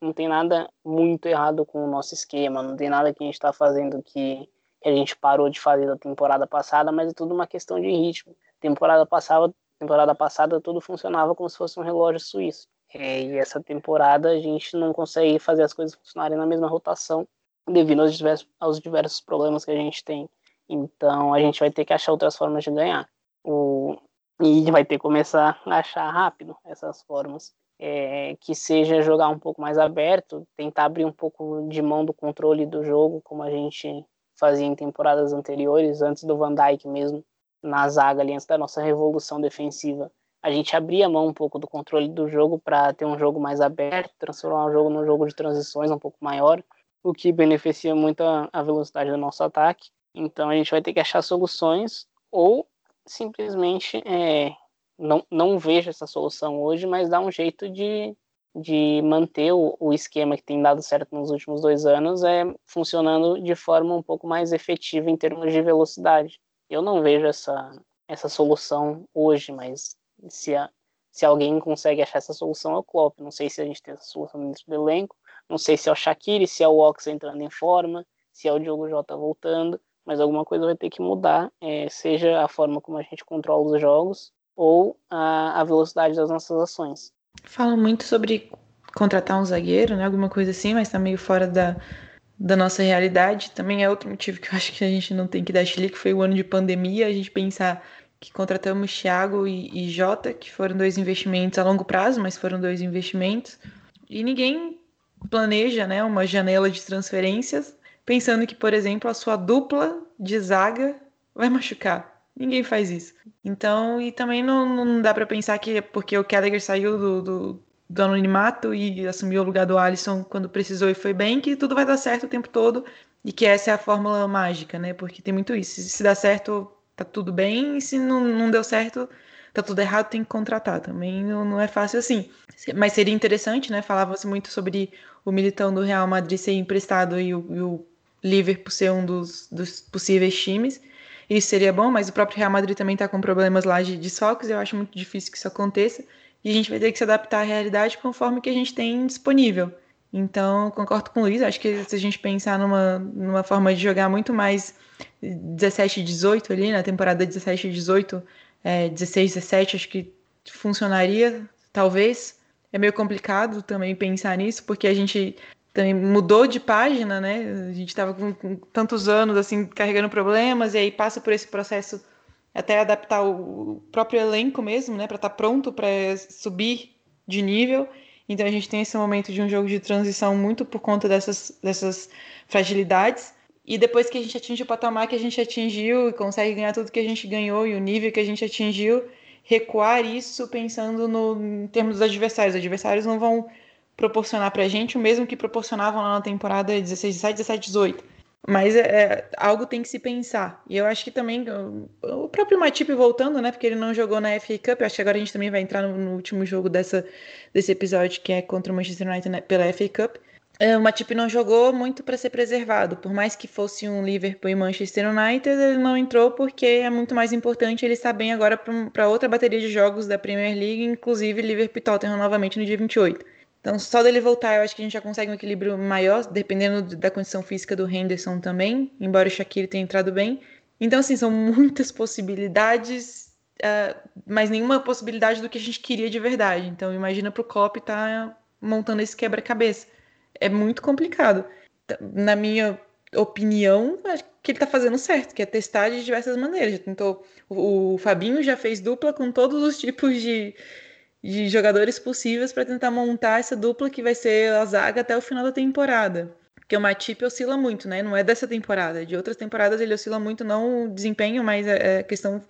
não tem nada muito errado com o nosso esquema, não tem nada que a gente está fazendo que, que, a gente parou de fazer da temporada passada, mas é tudo uma questão de ritmo. Temporada passada, temporada passada tudo funcionava como se fosse um relógio suíço. É, e essa temporada a gente não consegue fazer as coisas funcionarem na mesma rotação devido aos diversos, aos diversos problemas que a gente tem. Então a gente vai ter que achar outras formas de ganhar. O, e vai ter que começar a achar rápido essas formas é, que seja jogar um pouco mais aberto, tentar abrir um pouco de mão do controle do jogo, como a gente fazia em temporadas anteriores, antes do Van Dijk mesmo, na zaga ali, antes da nossa revolução defensiva. A gente abria mão um pouco do controle do jogo para ter um jogo mais aberto, transformar o jogo num jogo de transições um pouco maior, o que beneficia muito a, a velocidade do nosso ataque. Então a gente vai ter que achar soluções ou simplesmente é, não, não vejo essa solução hoje, mas dá um jeito de, de manter o, o esquema que tem dado certo nos últimos dois anos é funcionando de forma um pouco mais efetiva em termos de velocidade. Eu não vejo essa, essa solução hoje, mas se, a, se alguém consegue achar essa solução é o Klopp. Não sei se a gente tem essa solução dentro do elenco, não sei se é o Shaqiri, se é o Ox entrando em forma, se é o Diogo Jota voltando, mas alguma coisa vai ter que mudar, é, seja a forma como a gente controla os jogos ou a, a velocidade das nossas ações. Fala muito sobre contratar um zagueiro, né? Alguma coisa assim, mas tá meio fora da, da nossa realidade. Também é outro motivo que eu acho que a gente não tem que dar chilique, foi o ano de pandemia, a gente pensar que contratamos Thiago e, e Jota, que foram dois investimentos a longo prazo, mas foram dois investimentos. E ninguém planeja né, uma janela de transferências pensando que, por exemplo, a sua dupla de zaga vai machucar. Ninguém faz isso. Então, e também não, não dá para pensar que é porque o Gallagher saiu do, do, do, anonimato e assumiu o lugar do Alisson quando precisou e foi bem, que tudo vai dar certo o tempo todo e que essa é a fórmula mágica, né? Porque tem muito isso. Se, dá certo, tá tudo bem, e se não, não deu certo, tá tudo errado, tem que contratar. Também não, não é fácil assim. Mas seria interessante, né? Falava-se muito sobre o militão do Real Madrid ser emprestado e o, e o Liverpool ser um dos, dos possíveis times. Isso seria bom, mas o próprio Real Madrid também está com problemas lá de desfalques. Eu acho muito difícil que isso aconteça. E a gente vai ter que se adaptar à realidade conforme que a gente tem disponível. Então, concordo com o Luiz. Acho que se a gente pensar numa, numa forma de jogar muito mais 17 e 18 ali, na temporada 17 e 18, é, 16 17, acho que funcionaria, talvez. É meio complicado também pensar nisso, porque a gente também mudou de página, né? A gente estava com, com, tantos anos assim carregando problemas e aí passa por esse processo até adaptar o próprio elenco mesmo, né, para estar tá pronto para subir de nível. Então a gente tem esse momento de um jogo de transição muito por conta dessas, dessas fragilidades. E depois que a gente atinge o patamar que a gente atingiu e consegue ganhar tudo que a gente ganhou e o nível que a gente atingiu, recuar isso pensando no, em termos dos adversários. Os adversários não vão proporcionar para a gente o mesmo que proporcionavam lá na temporada 16, 17, 17, 18. Mas é, é, algo tem que se pensar. E eu acho que também o, o próprio Matip voltando, né? Porque ele não jogou na FA Cup. Eu acho que agora a gente também vai entrar no, no último jogo dessa, desse episódio, que é contra o Manchester United né, pela FA Cup. É, o Matip não jogou muito para ser preservado. Por mais que fosse um Liverpool e Manchester United, ele não entrou porque é muito mais importante ele estar bem agora para outra bateria de jogos da Premier League, inclusive Liverpool e Tottenham novamente no dia 28. Então, só dele voltar, eu acho que a gente já consegue um equilíbrio maior, dependendo da condição física do Henderson também, embora o Shaqiri tenha entrado bem. Então, assim, são muitas possibilidades, uh, mas nenhuma possibilidade do que a gente queria de verdade. Então, imagina para o Klopp estar tá montando esse quebra-cabeça. É muito complicado. Na minha opinião, acho que ele está fazendo certo, que é testar de diversas maneiras. Já tentou, o, o Fabinho já fez dupla com todos os tipos de de jogadores possíveis para tentar montar essa dupla que vai ser a zaga até o final da temporada. Porque o Matip oscila muito, né? Não é dessa temporada. De outras temporadas ele oscila muito, não o desempenho, mas é, é questão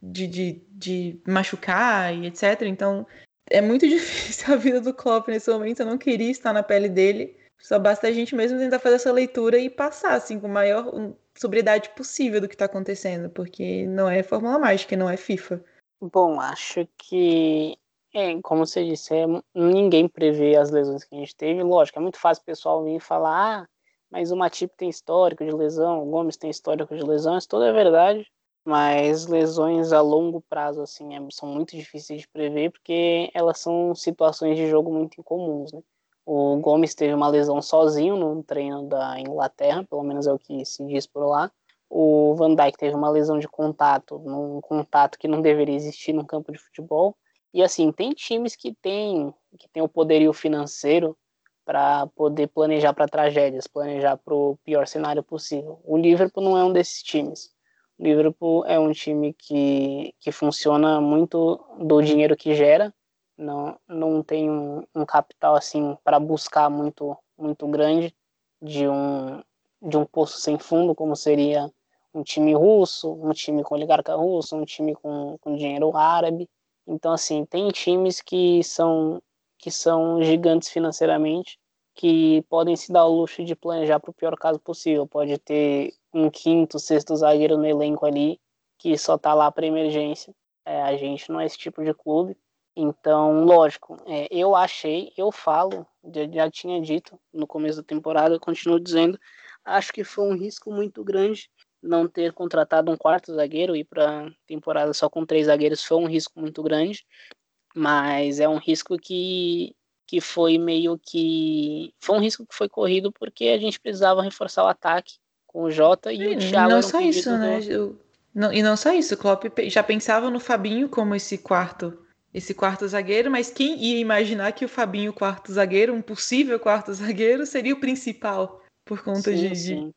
de, de, de machucar e etc. Então é muito difícil a vida do Klopp nesse momento. Eu não queria estar na pele dele. Só basta a gente mesmo tentar fazer essa leitura e passar assim com a maior sobriedade possível do que está acontecendo, porque não é fórmula mágica, não é FIFA. Bom, acho que é, como você disse, é, ninguém prevê as lesões que a gente teve. Lógico, é muito fácil o pessoal vir falar, ah, mas o Matip tem histórico de lesão, o Gomes tem histórico de lesão, isso tudo é verdade. Mas lesões a longo prazo, assim, é, são muito difíceis de prever, porque elas são situações de jogo muito incomuns, né? O Gomes teve uma lesão sozinho no treino da Inglaterra, pelo menos é o que se diz por lá. O Van Dijk teve uma lesão de contato, num contato que não deveria existir no campo de futebol. E assim, tem times que têm que tem o poderio financeiro para poder planejar para tragédias, planejar para o pior cenário possível. O Liverpool não é um desses times. O Liverpool é um time que, que funciona muito do dinheiro que gera, não, não tem um, um capital assim para buscar muito muito grande de um de um poço sem fundo, como seria um time russo, um time com oligarca russo, um time com, com dinheiro árabe. Então, assim, tem times que são, que são gigantes financeiramente, que podem se dar o luxo de planejar para o pior caso possível. Pode ter um quinto, sexto zagueiro no elenco ali, que só tá lá para emergência. É, a gente não é esse tipo de clube. Então, lógico, é, eu achei, eu falo, já, tinha dito no começo da temporada, continuo dizendo, acho que foi um risco muito grande não ter contratado um quarto zagueiro e para temporada só com três zagueiros foi um risco muito grande, mas é um risco que que foi meio que foi um risco que foi corrido porque a gente precisava reforçar o ataque com o Jota e, e o Thiago. Não só isso, né? Eu, não, e não só isso, o Klopp já pensava no Fabinho como esse quarto esse quarto zagueiro, mas quem ia imaginar que o Fabinho, quarto zagueiro, um possível quarto zagueiro, seria o principal por conta sim, de, sim.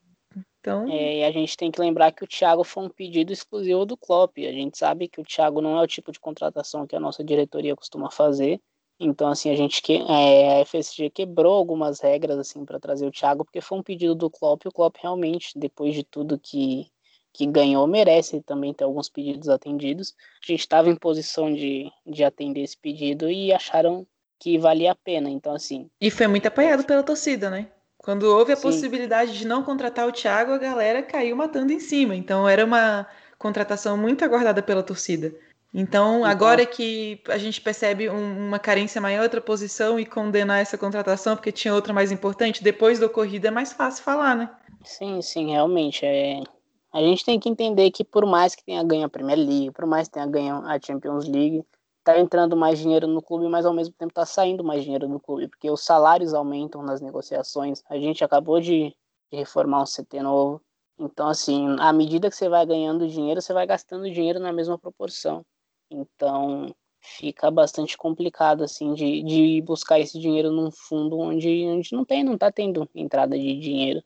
Então... É, e a gente tem que lembrar que o Thiago foi um pedido exclusivo do Klopp. A gente sabe que o Thiago não é o tipo de contratação que a nossa diretoria costuma fazer. Então, assim, a gente que é, a FSG quebrou algumas regras assim para trazer o Thiago, porque foi um pedido do Klopp. E o Klopp realmente, depois de tudo que que ganhou merece também ter alguns pedidos atendidos. A gente estava em posição de, de atender esse pedido e acharam que valia a pena. Então, assim. E foi muito apoiado pela torcida, né? Quando houve a Sim. possibilidade de não contratar o Thiago, a galera caiu matando em cima. Então, era uma contratação muito aguardada pela torcida. Então, então agora que a gente percebe um, uma carência maior em outra posição e condenar essa contratação porque tinha outra mais importante, depois do ocorrido é mais fácil falar, né? Sim, sim, realmente. É, a gente tem que entender que por mais que tenha ganho a Premier League, por mais que tenha ganho a Champions League, tá entrando mais dinheiro no clube, mas ao mesmo tempo tá saindo mais dinheiro do clube, porque os salários aumentam nas negociações. A gente acabou de, de reformar um CT novo. Então, assim, à medida que você vai ganhando dinheiro, você vai gastando dinheiro na mesma proporção. Então, fica bastante complicado, assim, de, de buscar esse dinheiro num fundo onde, onde não tem, não tá tendo entrada de dinheiro.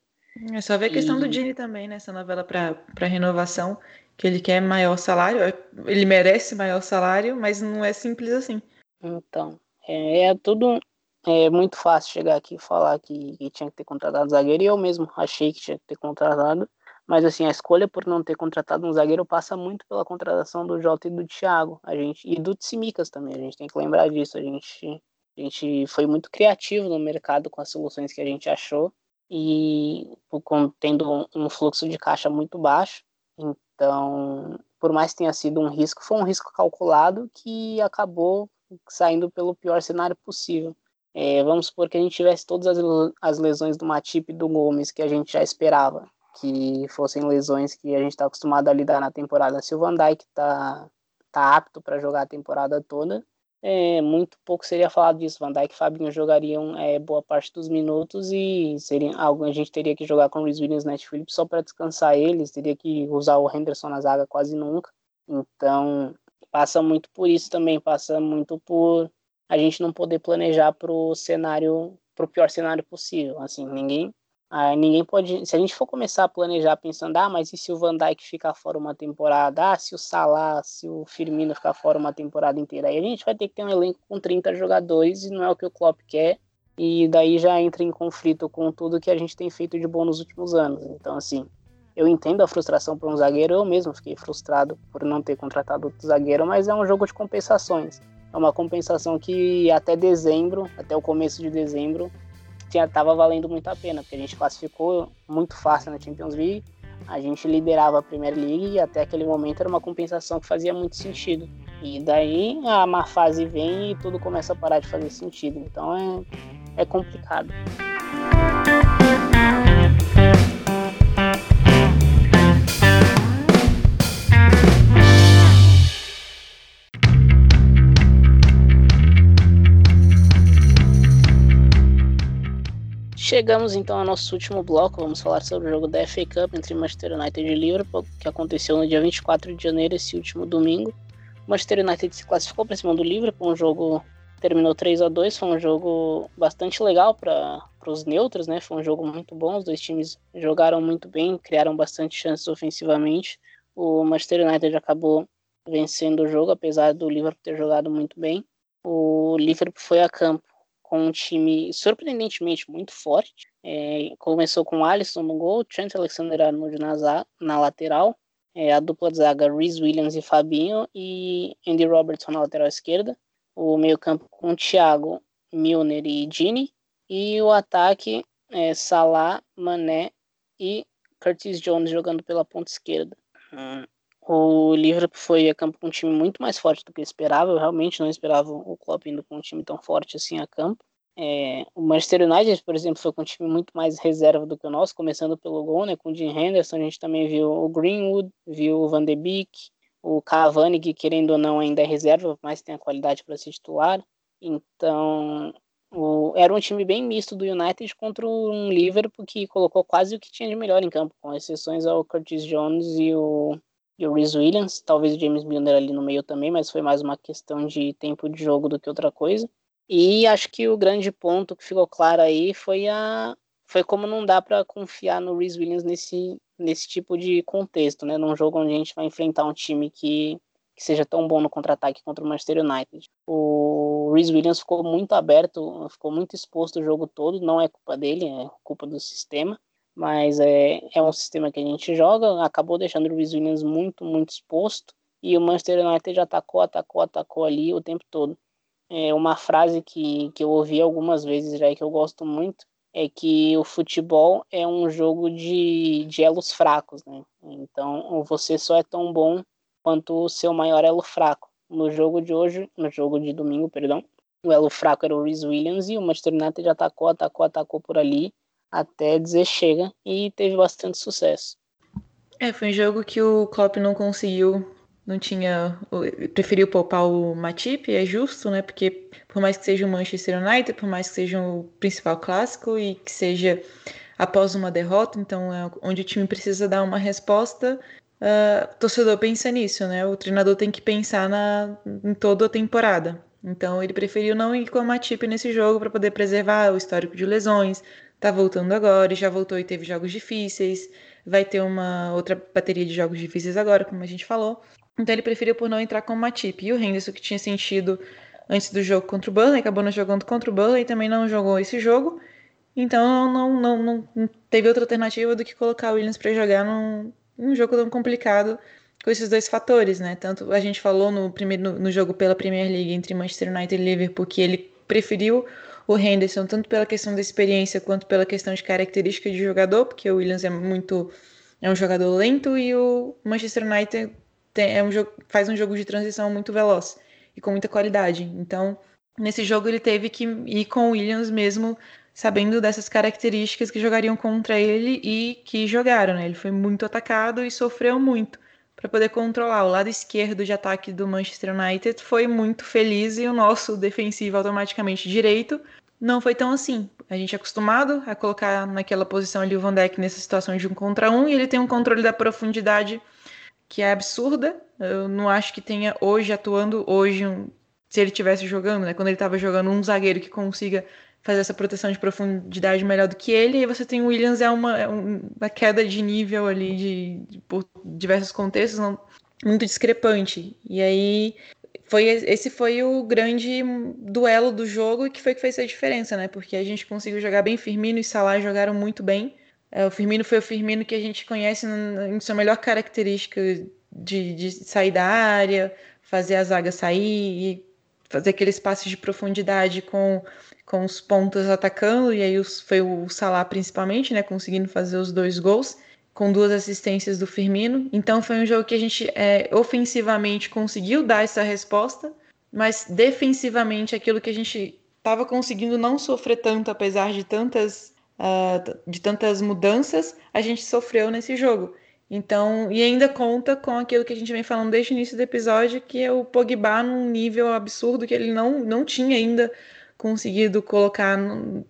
É só ver a questão e... do Dini também, nessa né? novela para renovação, que ele quer maior salário, é, ele merece maior salário, mas não é simples assim. Então, é, é tudo é muito fácil chegar aqui e falar que, que, tinha que ter contratado zagueiro, e eu mesmo achei que tinha que ter contratado, mas assim, a escolha por não ter contratado um zagueiro passa muito pela contratação do Jota e do Thiago, a gente, e do Tsimikas também, a gente tem que lembrar disso, a gente, a gente foi muito criativo no mercado com as soluções que a gente achou, e tendo um fluxo de caixa muito baixo. Então, por mais que tenha sido um risco, foi um risco calculado que acabou saindo pelo pior cenário possível. É, vamos supor que a gente tivesse todas as lesões do Matip e do Gomes que a gente já esperava, que fossem lesões que a gente está acostumado a lidar na temporada. Se o Van Dijk está tá apto para jogar a temporada toda, é, muito pouco seria falado disso. Van Dijk e Fabinho jogariam é, boa parte dos minutos e seria algo a gente teria que jogar com o Luiz Williams Net Phillips só para descansar eles, teria que usar o Henderson na zaga quase nunca. Então, passa muito por isso também, passa muito por a gente não poder planejar para o cenário, para o pior cenário possível. Assim, ninguém ah, ninguém pode. Se a gente for começar a planejar pensando, ah, mas e se o Van Dijk ficar fora uma temporada? Ah, se o Salah, se o Firmino ficar fora uma temporada inteira? Aí a gente vai ter que ter um elenco com 30 jogadores e não é o que o Klopp quer. E daí já entra em conflito com tudo que a gente tem feito de bom nos últimos anos. Então, assim, eu entendo a frustração por um zagueiro, eu mesmo fiquei frustrado por não ter contratado outro zagueiro, mas é um jogo de compensações. É uma compensação que até dezembro, até o começo de dezembro, tinha, tava valendo muito a pena, porque a gente classificou muito fácil na Champions League, a gente liderava a Premier League e até aquele momento era uma compensação que fazia muito sentido. E daí a má fase vem e tudo começa a parar de fazer sentido. Então é, é complicado. Chegamos então ao nosso último bloco. Vamos falar sobre o jogo da FA Cup entre Manchester United e Liverpool, que aconteceu no dia 24 de janeiro, esse último domingo. O Manchester United se classificou para cima do Liverpool, um jogo terminou 3 a 2 foi um jogo bastante legal para os neutros, né? Foi um jogo muito bom, os dois times jogaram muito bem, criaram bastante chances ofensivamente. O Manchester United acabou vencendo o jogo, apesar do Liverpool ter jogado muito bem. O Liverpool foi a campo com um time surpreendentemente muito forte. É, começou com Alisson no gol, Trent Alexander-Arnold na, na lateral, é, a dupla de zaga Rhys Williams e Fabinho e Andy Robertson na lateral esquerda, o meio campo com Thiago, Milner e Gini, e o ataque é, Salah, Mané e Curtis Jones jogando pela ponta esquerda. Hum. O Liverpool foi a campo com um time muito mais forte do que eu esperava. Eu realmente não esperava o Klopp indo com um time tão forte assim a campo. É, o Manchester United, por exemplo, foi com um time muito mais reserva do que o nosso, começando pelo gol, né? Com o Jim Henderson, a gente também viu o Greenwood, viu o Van de Beek, o Cavani, que querendo ou não ainda é reserva, mas tem a qualidade para ser titular. Então, o, era um time bem misto do United contra um Liverpool que colocou quase o que tinha de melhor em campo, com exceções ao Curtis Jones e o, e o Rhys Williams, talvez o James Milner ali no meio também, mas foi mais uma questão de tempo de jogo do que outra coisa. E acho que o grande ponto que ficou claro aí foi a foi como não dá para confiar no Rhys Williams nesse nesse tipo de contexto, né? Num jogo onde a gente vai enfrentar um time que que seja tão bom no contra-ataque contra o Manchester United. O Rhys Williams ficou muito aberto, ficou muito exposto o jogo todo, não é culpa dele, é culpa do sistema, mas é, é um sistema que a gente joga, acabou deixando o Rhys Williams muito, muito exposto, e o Manchester United já atacou, atacou, atacou ali o tempo todo. É uma frase que, que eu ouvi algumas vezes já e que eu gosto muito, é que o futebol é um jogo de, de elos fracos, né? Então, você só é tão bom quanto o seu maior elo fraco. No jogo de hoje, no jogo de domingo, perdão, o elo fraco era o Rhys Williams e o Manchester United já atacou, atacou, atacou por ali até dizer chega e teve bastante sucesso. É, foi um jogo que o Klopp não conseguiu, não tinha, preferiu poupar o Matip, é justo, né? Porque por mais que seja o Manchester United, por mais que seja o principal clássico e que seja após uma derrota, então é onde o time precisa dar uma resposta, uh, torcedor pensa nisso, né? O treinador tem que pensar na, em toda a temporada. Então ele preferiu não ir com a Matip nesse jogo para poder preservar o histórico de lesões. Tá voltando agora, já voltou e teve jogos difíceis. Vai ter uma outra bateria de jogos difíceis agora, como a gente falou. Então ele preferiu por não entrar com o Matip. E o Henderson, que tinha sentido antes do jogo contra o Burnley, acabou não jogando contra o Burnley e também não jogou esse jogo. Então não, não, não, não teve outra alternativa do que colocar o Williams para jogar num, um jogo tão complicado com esses dois fatores, né? Tanto a gente falou no primeiro no, no jogo pela Premier League entre Manchester United e Liverpool que ele preferiu o Henderson tanto pela questão da experiência quanto pela questão de característica de jogador, porque o Williams é muito é um jogador lento e o Manchester United tem, é um jogo, faz um jogo de transição muito veloz e com muita qualidade. Então, nesse jogo ele teve que ir com o Williams mesmo sabendo dessas características que jogariam contra ele e que jogaram. Né? Ele foi muito atacado e sofreu muito para poder controlar. O lado esquerdo de ataque do Manchester United foi muito feliz e o nosso defensivo automaticamente direito não foi tão assim. A gente é acostumado a colocar naquela posição ali o Van Dijk nessa situação de um contra um e ele tem um controle da profundidade que é absurda. Eu não acho que tenha hoje, atuando hoje, um, se ele tivesse jogando, né? Quando ele estava jogando um zagueiro que consiga fazer essa proteção de profundidade melhor do que ele, e você tem o Williams, é uma, é uma queda de nível ali, de, de, por diversos contextos, não, muito discrepante. E aí, foi, esse foi o grande duelo do jogo e que foi que fez a diferença, né? Porque a gente conseguiu jogar bem, Firmino e Salah jogaram muito bem. É, o Firmino foi o Firmino que a gente conhece em sua melhor característica de, de sair da área, fazer a zaga sair fazer aqueles passes de profundidade com com os pontas atacando, e aí foi o Salah principalmente, né, conseguindo fazer os dois gols, com duas assistências do Firmino. Então foi um jogo que a gente é, ofensivamente conseguiu dar essa resposta, mas defensivamente aquilo que a gente estava conseguindo não sofrer tanto, apesar de tantas, uh, de tantas mudanças, a gente sofreu nesse jogo. Então, e ainda conta com aquilo que a gente vem falando desde o início do episódio, que é o Pogba num nível absurdo que ele não, não tinha ainda conseguido colocar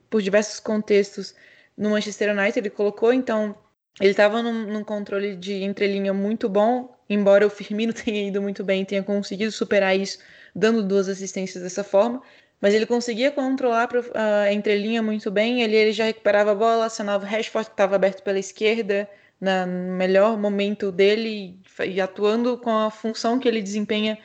por diversos contextos no Manchester United. Ele colocou, então, ele estava num, num, controle de entrelinha muito bom, embora o Firmino tenha ido muito bem, tenha conseguido superar isso, dando duas assistências dessa forma. Mas ele conseguia controlar a entrelinha muito bem. Ele, ele já recuperava a bola, acionava o Rashford, que estava aberto pela esquerda, no melhor momento dele, e atuando com a função que ele desempenha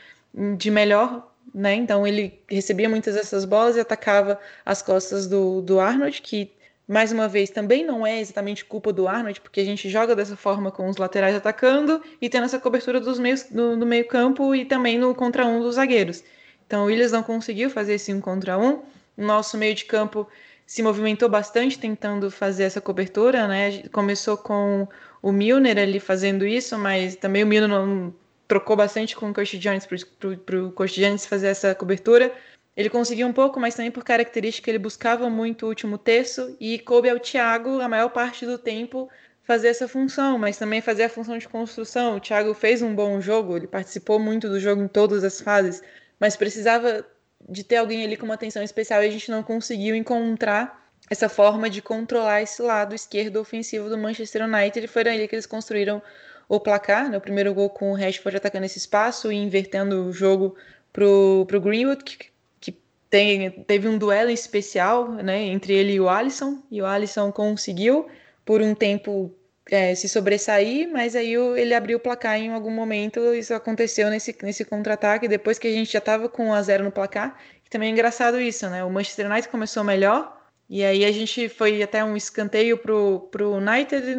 de melhor né? Então ele recebia muitas dessas bolas e atacava as costas do, do Arnold, que mais uma vez também não é exatamente culpa do Arnold, porque a gente joga dessa forma com os laterais atacando e tendo essa cobertura dos meios, no, no meio campo e também no contra um dos zagueiros. Então o Williams não conseguiu fazer esse um contra um. Nosso meio de campo se movimentou bastante tentando fazer essa cobertura, né? Começou com o Milner ali fazendo isso, mas também o Milner não, trocou bastante com o Coach Jones para o Coach Jones fazer essa cobertura. Ele conseguiu um pouco, mas também por característica ele buscava muito o último terço e coube ao Thiago a maior parte do tempo fazer essa função, mas também fazer a função de construção. O Thiago fez um bom jogo, ele participou muito do jogo em todas as fases, mas precisava de ter alguém ali com uma atenção especial e a gente não conseguiu encontrar essa forma de controlar esse lado esquerdo ofensivo do Manchester United. Foi ali que eles construíram o placar, né? o primeiro gol com o Rashford atacando esse espaço e invertendo o jogo pro, pro Greenwood, que, que tem, teve um duelo especial né, entre ele e o Alisson, e o Alisson conseguiu por um tempo é, se sobressair, mas aí ele abriu o placar em algum momento, isso aconteceu nesse, nesse contra-ataque, depois que a gente já estava com 1 a 0 no placar, também é engraçado isso, né? O Manchester United começou melhor, e aí a gente foi até um escanteio pro, pro United,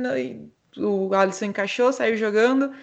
o Alisson encaixou, saiu jogando,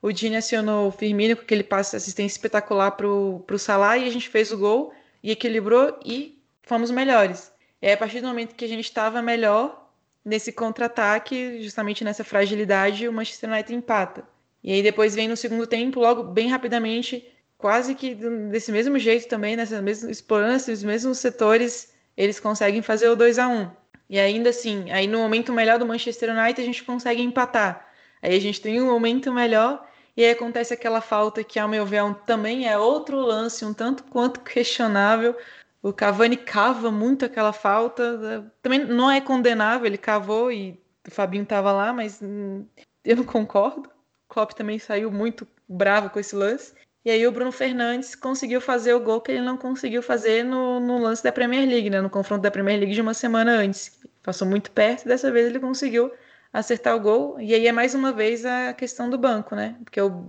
o Dini acionou o Firmino com aquele passe assistência espetacular pro, pro Salah, e a gente fez o gol, e equilibrou, e fomos melhores. Aí, a partir do momento que a gente estava melhor, nesse contra-ataque, justamente nessa fragilidade, o Manchester United empata. E aí depois vem no segundo tempo, logo bem rapidamente, quase que desse mesmo jeito também, nessa mesma, explorando esses mesmos setores, eles conseguem fazer o 2 a 1 E ainda assim, aí no momento melhor do Manchester United a gente consegue empatar. Aí a gente tem um momento melhor e aí acontece aquela falta que, ao meu ver, é também é outro lance um tanto quanto questionável, o Cavani cava muito aquela falta. Também não é condenável, ele cavou e o Fabinho estava lá, mas hum, eu não concordo. O Klopp também saiu muito bravo com esse lance. E aí o Bruno Fernandes conseguiu fazer o gol que ele não conseguiu fazer no, no lance da Premier League, né? no confronto da Premier League de uma semana antes. Passou muito perto dessa vez ele conseguiu acertar o gol. E aí é mais uma vez a questão do banco, né? Porque o,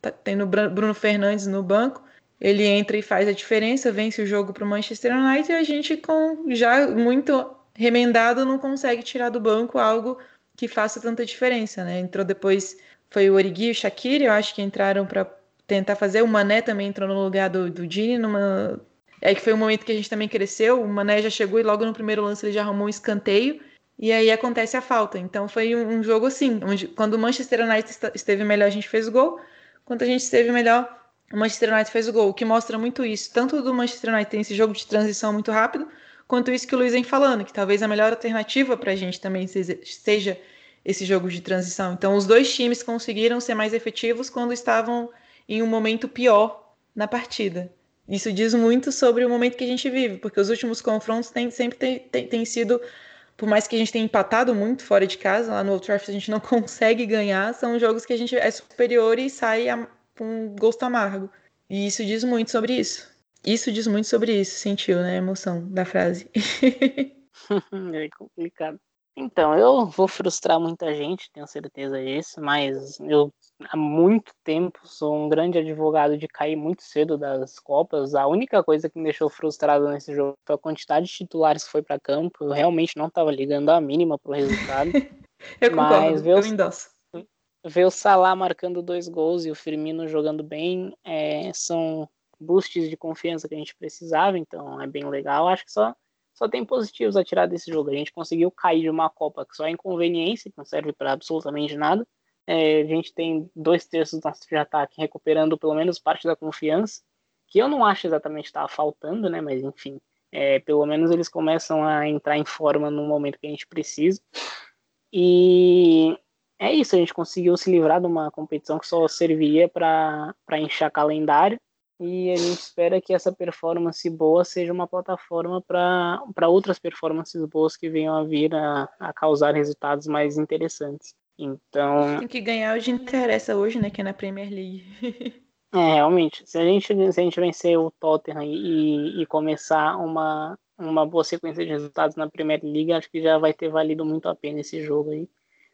tá, tem o Bruno Fernandes no banco, ele entra e faz a diferença, vence o jogo para o Manchester United e a gente, com já muito remendado, não consegue tirar do banco algo que faça tanta diferença, né? Entrou depois, foi o Origi e o Shaqiri, eu acho que entraram para tentar fazer. O Mané também entrou no lugar do, do Dini, numa... É que foi um momento que a gente também cresceu, o Mané já chegou e logo no primeiro lance ele já arrumou um escanteio, e aí acontece a falta. Então foi um, um jogo assim, onde quando o Manchester United esteve melhor a gente fez o gol, quando a gente esteve melhor o Manchester United fez o gol, o que mostra muito isso. Tanto do Manchester United tem esse jogo de transição muito rápido, quanto isso que o Luiz vem falando, que talvez a melhor alternativa para a gente também seja esse jogo de transição. Então, os dois times conseguiram ser mais efetivos quando estavam em um momento pior na partida. Isso diz muito sobre o momento que a gente vive, porque os últimos confrontos tem, sempre têm tem, tem sido, por mais que a gente tenha empatado muito fora de casa, lá no Old Trafford a gente não consegue ganhar, são jogos que a gente é superior e sai com um gosto amargo. E isso diz muito sobre isso. Isso diz muito sobre isso, sentiu, né? A emoção da frase. é complicado. Então, eu vou frustrar muita gente, tenho certeza disso, mas eu há muito tempo sou um grande advogado de cair muito cedo das Copas. A única coisa que me deixou frustrado nesse jogo foi a quantidade de titulares que foi para campo. Eu realmente não estava ligando a mínima pro resultado. eu concordo, eu endosso ver o Salah marcando dois gols e o Firmino jogando bem é, são boosts de confiança que a gente precisava, então é bem legal. Acho que só, só tem positivos a tirar desse jogo. A gente conseguiu cair de uma Copa que só é inconveniência, que não serve para absolutamente nada. É, a gente tem dois terços do nosso de ataque recuperando pelo menos parte da confiança, que eu não acho exatamente estar tá faltando, né? Mas enfim, é, pelo menos eles começam a entrar em forma no momento que a gente precisa. E é isso, a gente conseguiu se livrar de uma competição que só serviria para encher calendário e a gente espera que essa performance boa seja uma plataforma para outras performances boas que venham a vir a, a causar resultados mais interessantes. Então. Tem que ganhar o que interessa hoje, né? Que é na Premier League. é, realmente. Se a gente, se a gente vencer o Tottenham e, e começar uma, uma boa sequência de resultados na Premier League, acho que já vai ter valido muito a pena esse jogo aí.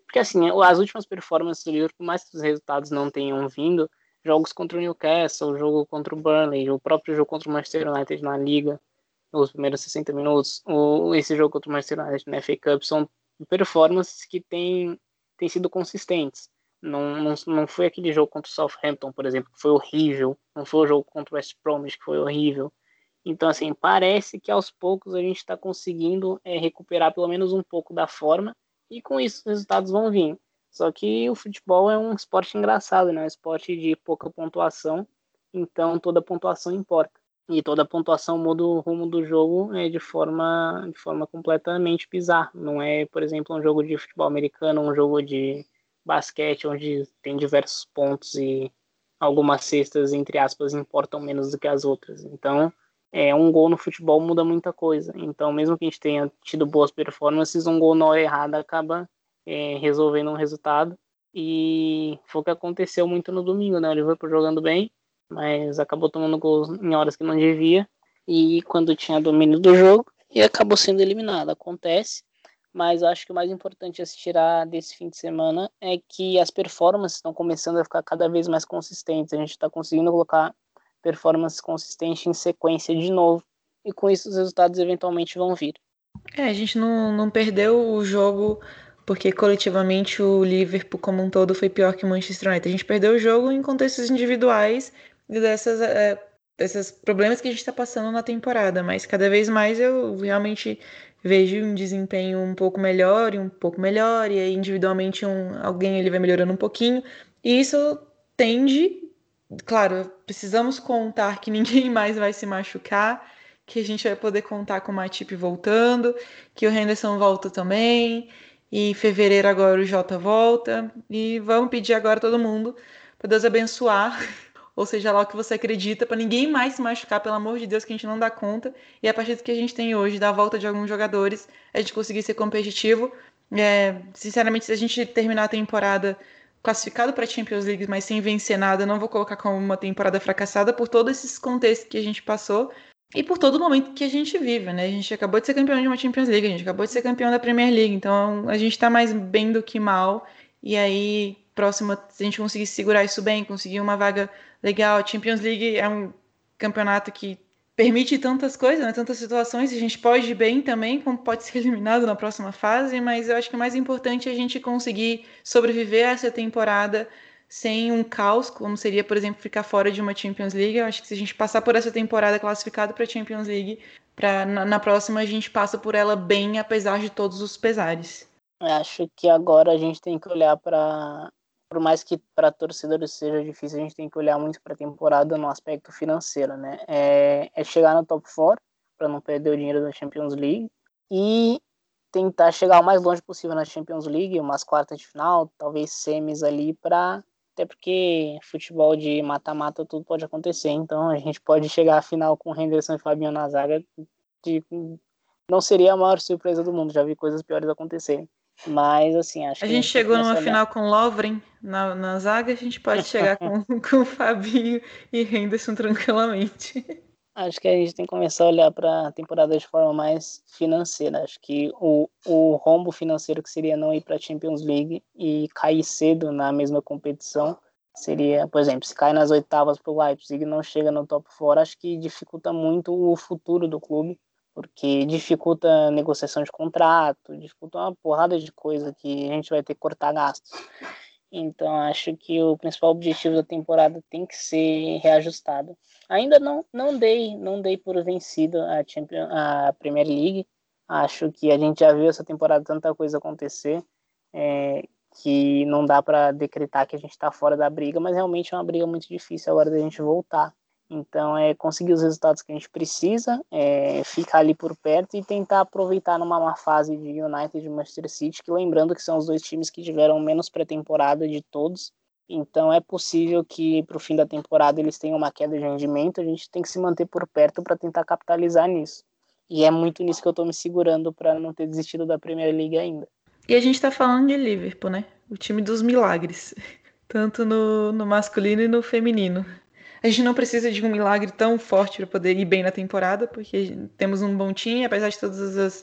Porque assim, as últimas performances do Liverpool, por mais que os resultados não tenham vindo, jogos contra o Newcastle, o jogo contra o Burnley, o próprio jogo contra o Manchester United na Liga, os primeiros 60 minutos, o, esse jogo contra o Manchester United na FA Cup, são performances que têm, têm sido consistentes. Não, não, não foi aquele jogo contra o Southampton, por exemplo, que foi horrível. Não foi o jogo contra o West Bromwich, que foi horrível. Então, assim, parece que aos poucos a gente está conseguindo é, recuperar pelo menos um pouco da forma e com isso os resultados vão vir. Só que o futebol é um esporte engraçado, né? É um esporte de pouca pontuação, então toda pontuação importa. E toda pontuação muda o rumo do jogo é, de, forma, de forma completamente bizarra. Não é, por exemplo, um jogo de futebol americano, um jogo de basquete, onde tem diversos pontos e algumas cestas, entre aspas, importam menos do que as outras. Então, é, um gol no futebol muda muita coisa. Então, mesmo que a gente tenha tido boas performances, um gol na hora errada acaba é, resolvendo um resultado. E foi o que aconteceu muito no domingo, né? O Liverpool jogando bem, mas acabou tomando gols em horas que não devia. E quando tinha domínio do jogo, e acabou sendo eliminado. Acontece, mas acho que o mais importante a se tirar desse fim de semana é que as performances estão começando a ficar cada vez mais consistentes. A gente está conseguindo colocar performances consistentes em sequência de novo, e com isso os resultados eventualmente vão vir. É, a gente não, não perdeu o jogo porque coletivamente o Liverpool como um todo foi pior que o Manchester United. A gente perdeu o jogo em contextos individuais e dessas, é, desses problemas que a gente está passando na temporada, mas cada vez mais eu realmente vejo um desempenho um pouco melhor e um pouco melhor, e aí individualmente um, alguém ele vai melhorando um pouquinho, e isso tende, claro, precisamos contar que ninguém mais vai se machucar, que a gente vai poder contar com o Matip voltando, que o Henderson volta também, e em fevereiro agora o Jota volta. E vamos pedir agora todo mundo para Deus abençoar, ou seja lá o que você acredita, para ninguém mais se machucar, pelo amor de Deus, que a gente não dá conta. E a partir do que a gente tem hoje, da volta de alguns jogadores, a gente conseguir ser competitivo. É, sinceramente, se a gente terminar a temporada classificado para a Champions League, mas sem vencer nada, não vou colocar como uma temporada fracassada por todos esses contextos que a gente passou. E por todo o momento que a gente vive, né? A gente acabou de ser campeão de uma Champions League, a gente acabou de ser campeão da Premier League, então a gente está mais bem do que mal. E aí, próxima, se a gente conseguir segurar isso bem, conseguir uma vaga legal, a Champions League é um campeonato que permite tantas coisas, né? tantas situações, a gente pode ir bem também, como pode ser eliminado na próxima fase, mas eu acho que o mais importante é a gente conseguir sobreviver a essa temporada sem um caos, como seria, por exemplo, ficar fora de uma Champions League. Eu acho que se a gente passar por essa temporada classificado para a Champions League, pra, na, na, próxima a gente passa por ela bem, apesar de todos os pesares. Eu acho que agora a gente tem que olhar para. Por mais que para torcedores seja difícil, a gente tem que olhar muito para a temporada no aspecto financeiro, né? É, é chegar no top 4 para não perder o dinheiro da Champions League e tentar chegar o mais longe possível na Champions League, umas quartas de final, talvez semis ali para até porque futebol de mata-mata tudo pode acontecer, então a gente pode chegar à final com Henderson e Fabinho na zaga, de, não seria a maior surpresa do mundo, já vi coisas piores acontecerem. Mas assim, acho a que. A gente chegou numa final com Lovren na, na zaga, a gente pode chegar com, com Fabinho e Henderson tranquilamente. Acho que a gente tem que começar a olhar para a temporada de forma mais financeira. Acho que o, o rombo financeiro que seria não ir para a Champions League e cair cedo na mesma competição seria, por exemplo, se cai nas oitavas para o Leipzig e não chega no top 4, acho que dificulta muito o futuro do clube, porque dificulta a negociação de contrato, dificulta uma porrada de coisa que a gente vai ter que cortar gastos. Então acho que o principal objetivo da temporada tem que ser reajustado. Ainda não não dei não dei por vencido a Champions, a Premier League. Acho que a gente já viu essa temporada tanta coisa acontecer é, que não dá para decretar que a gente está fora da briga, mas realmente é uma briga muito difícil agora da gente voltar. Então, é conseguir os resultados que a gente precisa, é, ficar ali por perto e tentar aproveitar numa má fase de United e Manchester City, que lembrando que são os dois times que tiveram menos pré-temporada de todos. Então, é possível que para o fim da temporada eles tenham uma queda de rendimento. A gente tem que se manter por perto para tentar capitalizar nisso. E é muito nisso que eu estou me segurando para não ter desistido da Premier League ainda. E a gente está falando de Liverpool, né? O time dos milagres, tanto no, no masculino e no feminino. A gente não precisa de um milagre tão forte para poder ir bem na temporada, porque temos um bom time, apesar de todos os,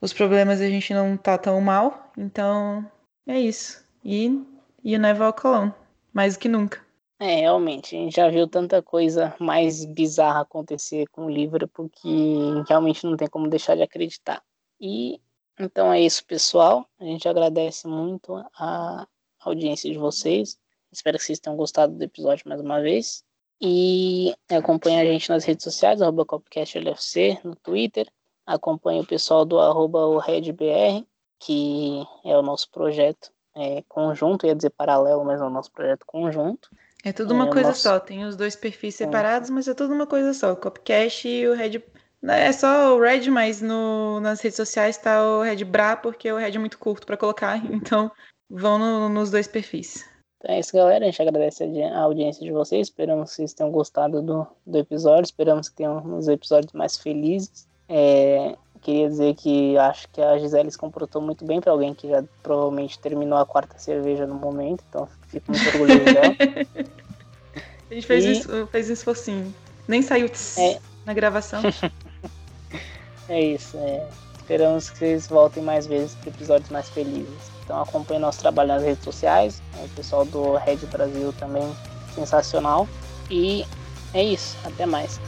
os problemas, a gente não tá tão mal. Então, é isso. E, e o Never Colón, mais do que nunca. É, realmente, a gente já viu tanta coisa mais bizarra acontecer com o Liverpool que realmente não tem como deixar de acreditar. E então é isso, pessoal. A gente agradece muito a audiência de vocês. Espero que vocês tenham gostado do episódio mais uma vez. E acompanhe a gente nas redes sociais, arroba CopcastLFC, no Twitter. Acompanhe o pessoal do arroba RedBR, que é o nosso projeto é, conjunto, ia dizer paralelo, mas é o nosso projeto conjunto. É tudo uma é, coisa nosso... só, tem os dois perfis separados, mas é tudo uma coisa só. O Copcast e o Red. É só o Red, mas no, nas redes sociais está o Red Bra, porque o Red é muito curto para colocar, então vão no, nos dois perfis. Então é isso, galera. A gente agradece a audiência de vocês. Esperamos que vocês tenham gostado do, do episódio. Esperamos que tenham uns episódios mais felizes. É, queria dizer que acho que a Gisele se comportou muito bem para alguém que já provavelmente terminou a quarta cerveja no momento. Então fico muito orgulhoso dela. A gente fez, e... isso, fez um esforcinho. Nem saiu é... na gravação. é isso. É. Esperamos que vocês voltem mais vezes para episódios mais felizes. Então acompanhe nosso trabalho nas redes sociais. O pessoal do Red Brasil também sensacional. E é isso. Até mais.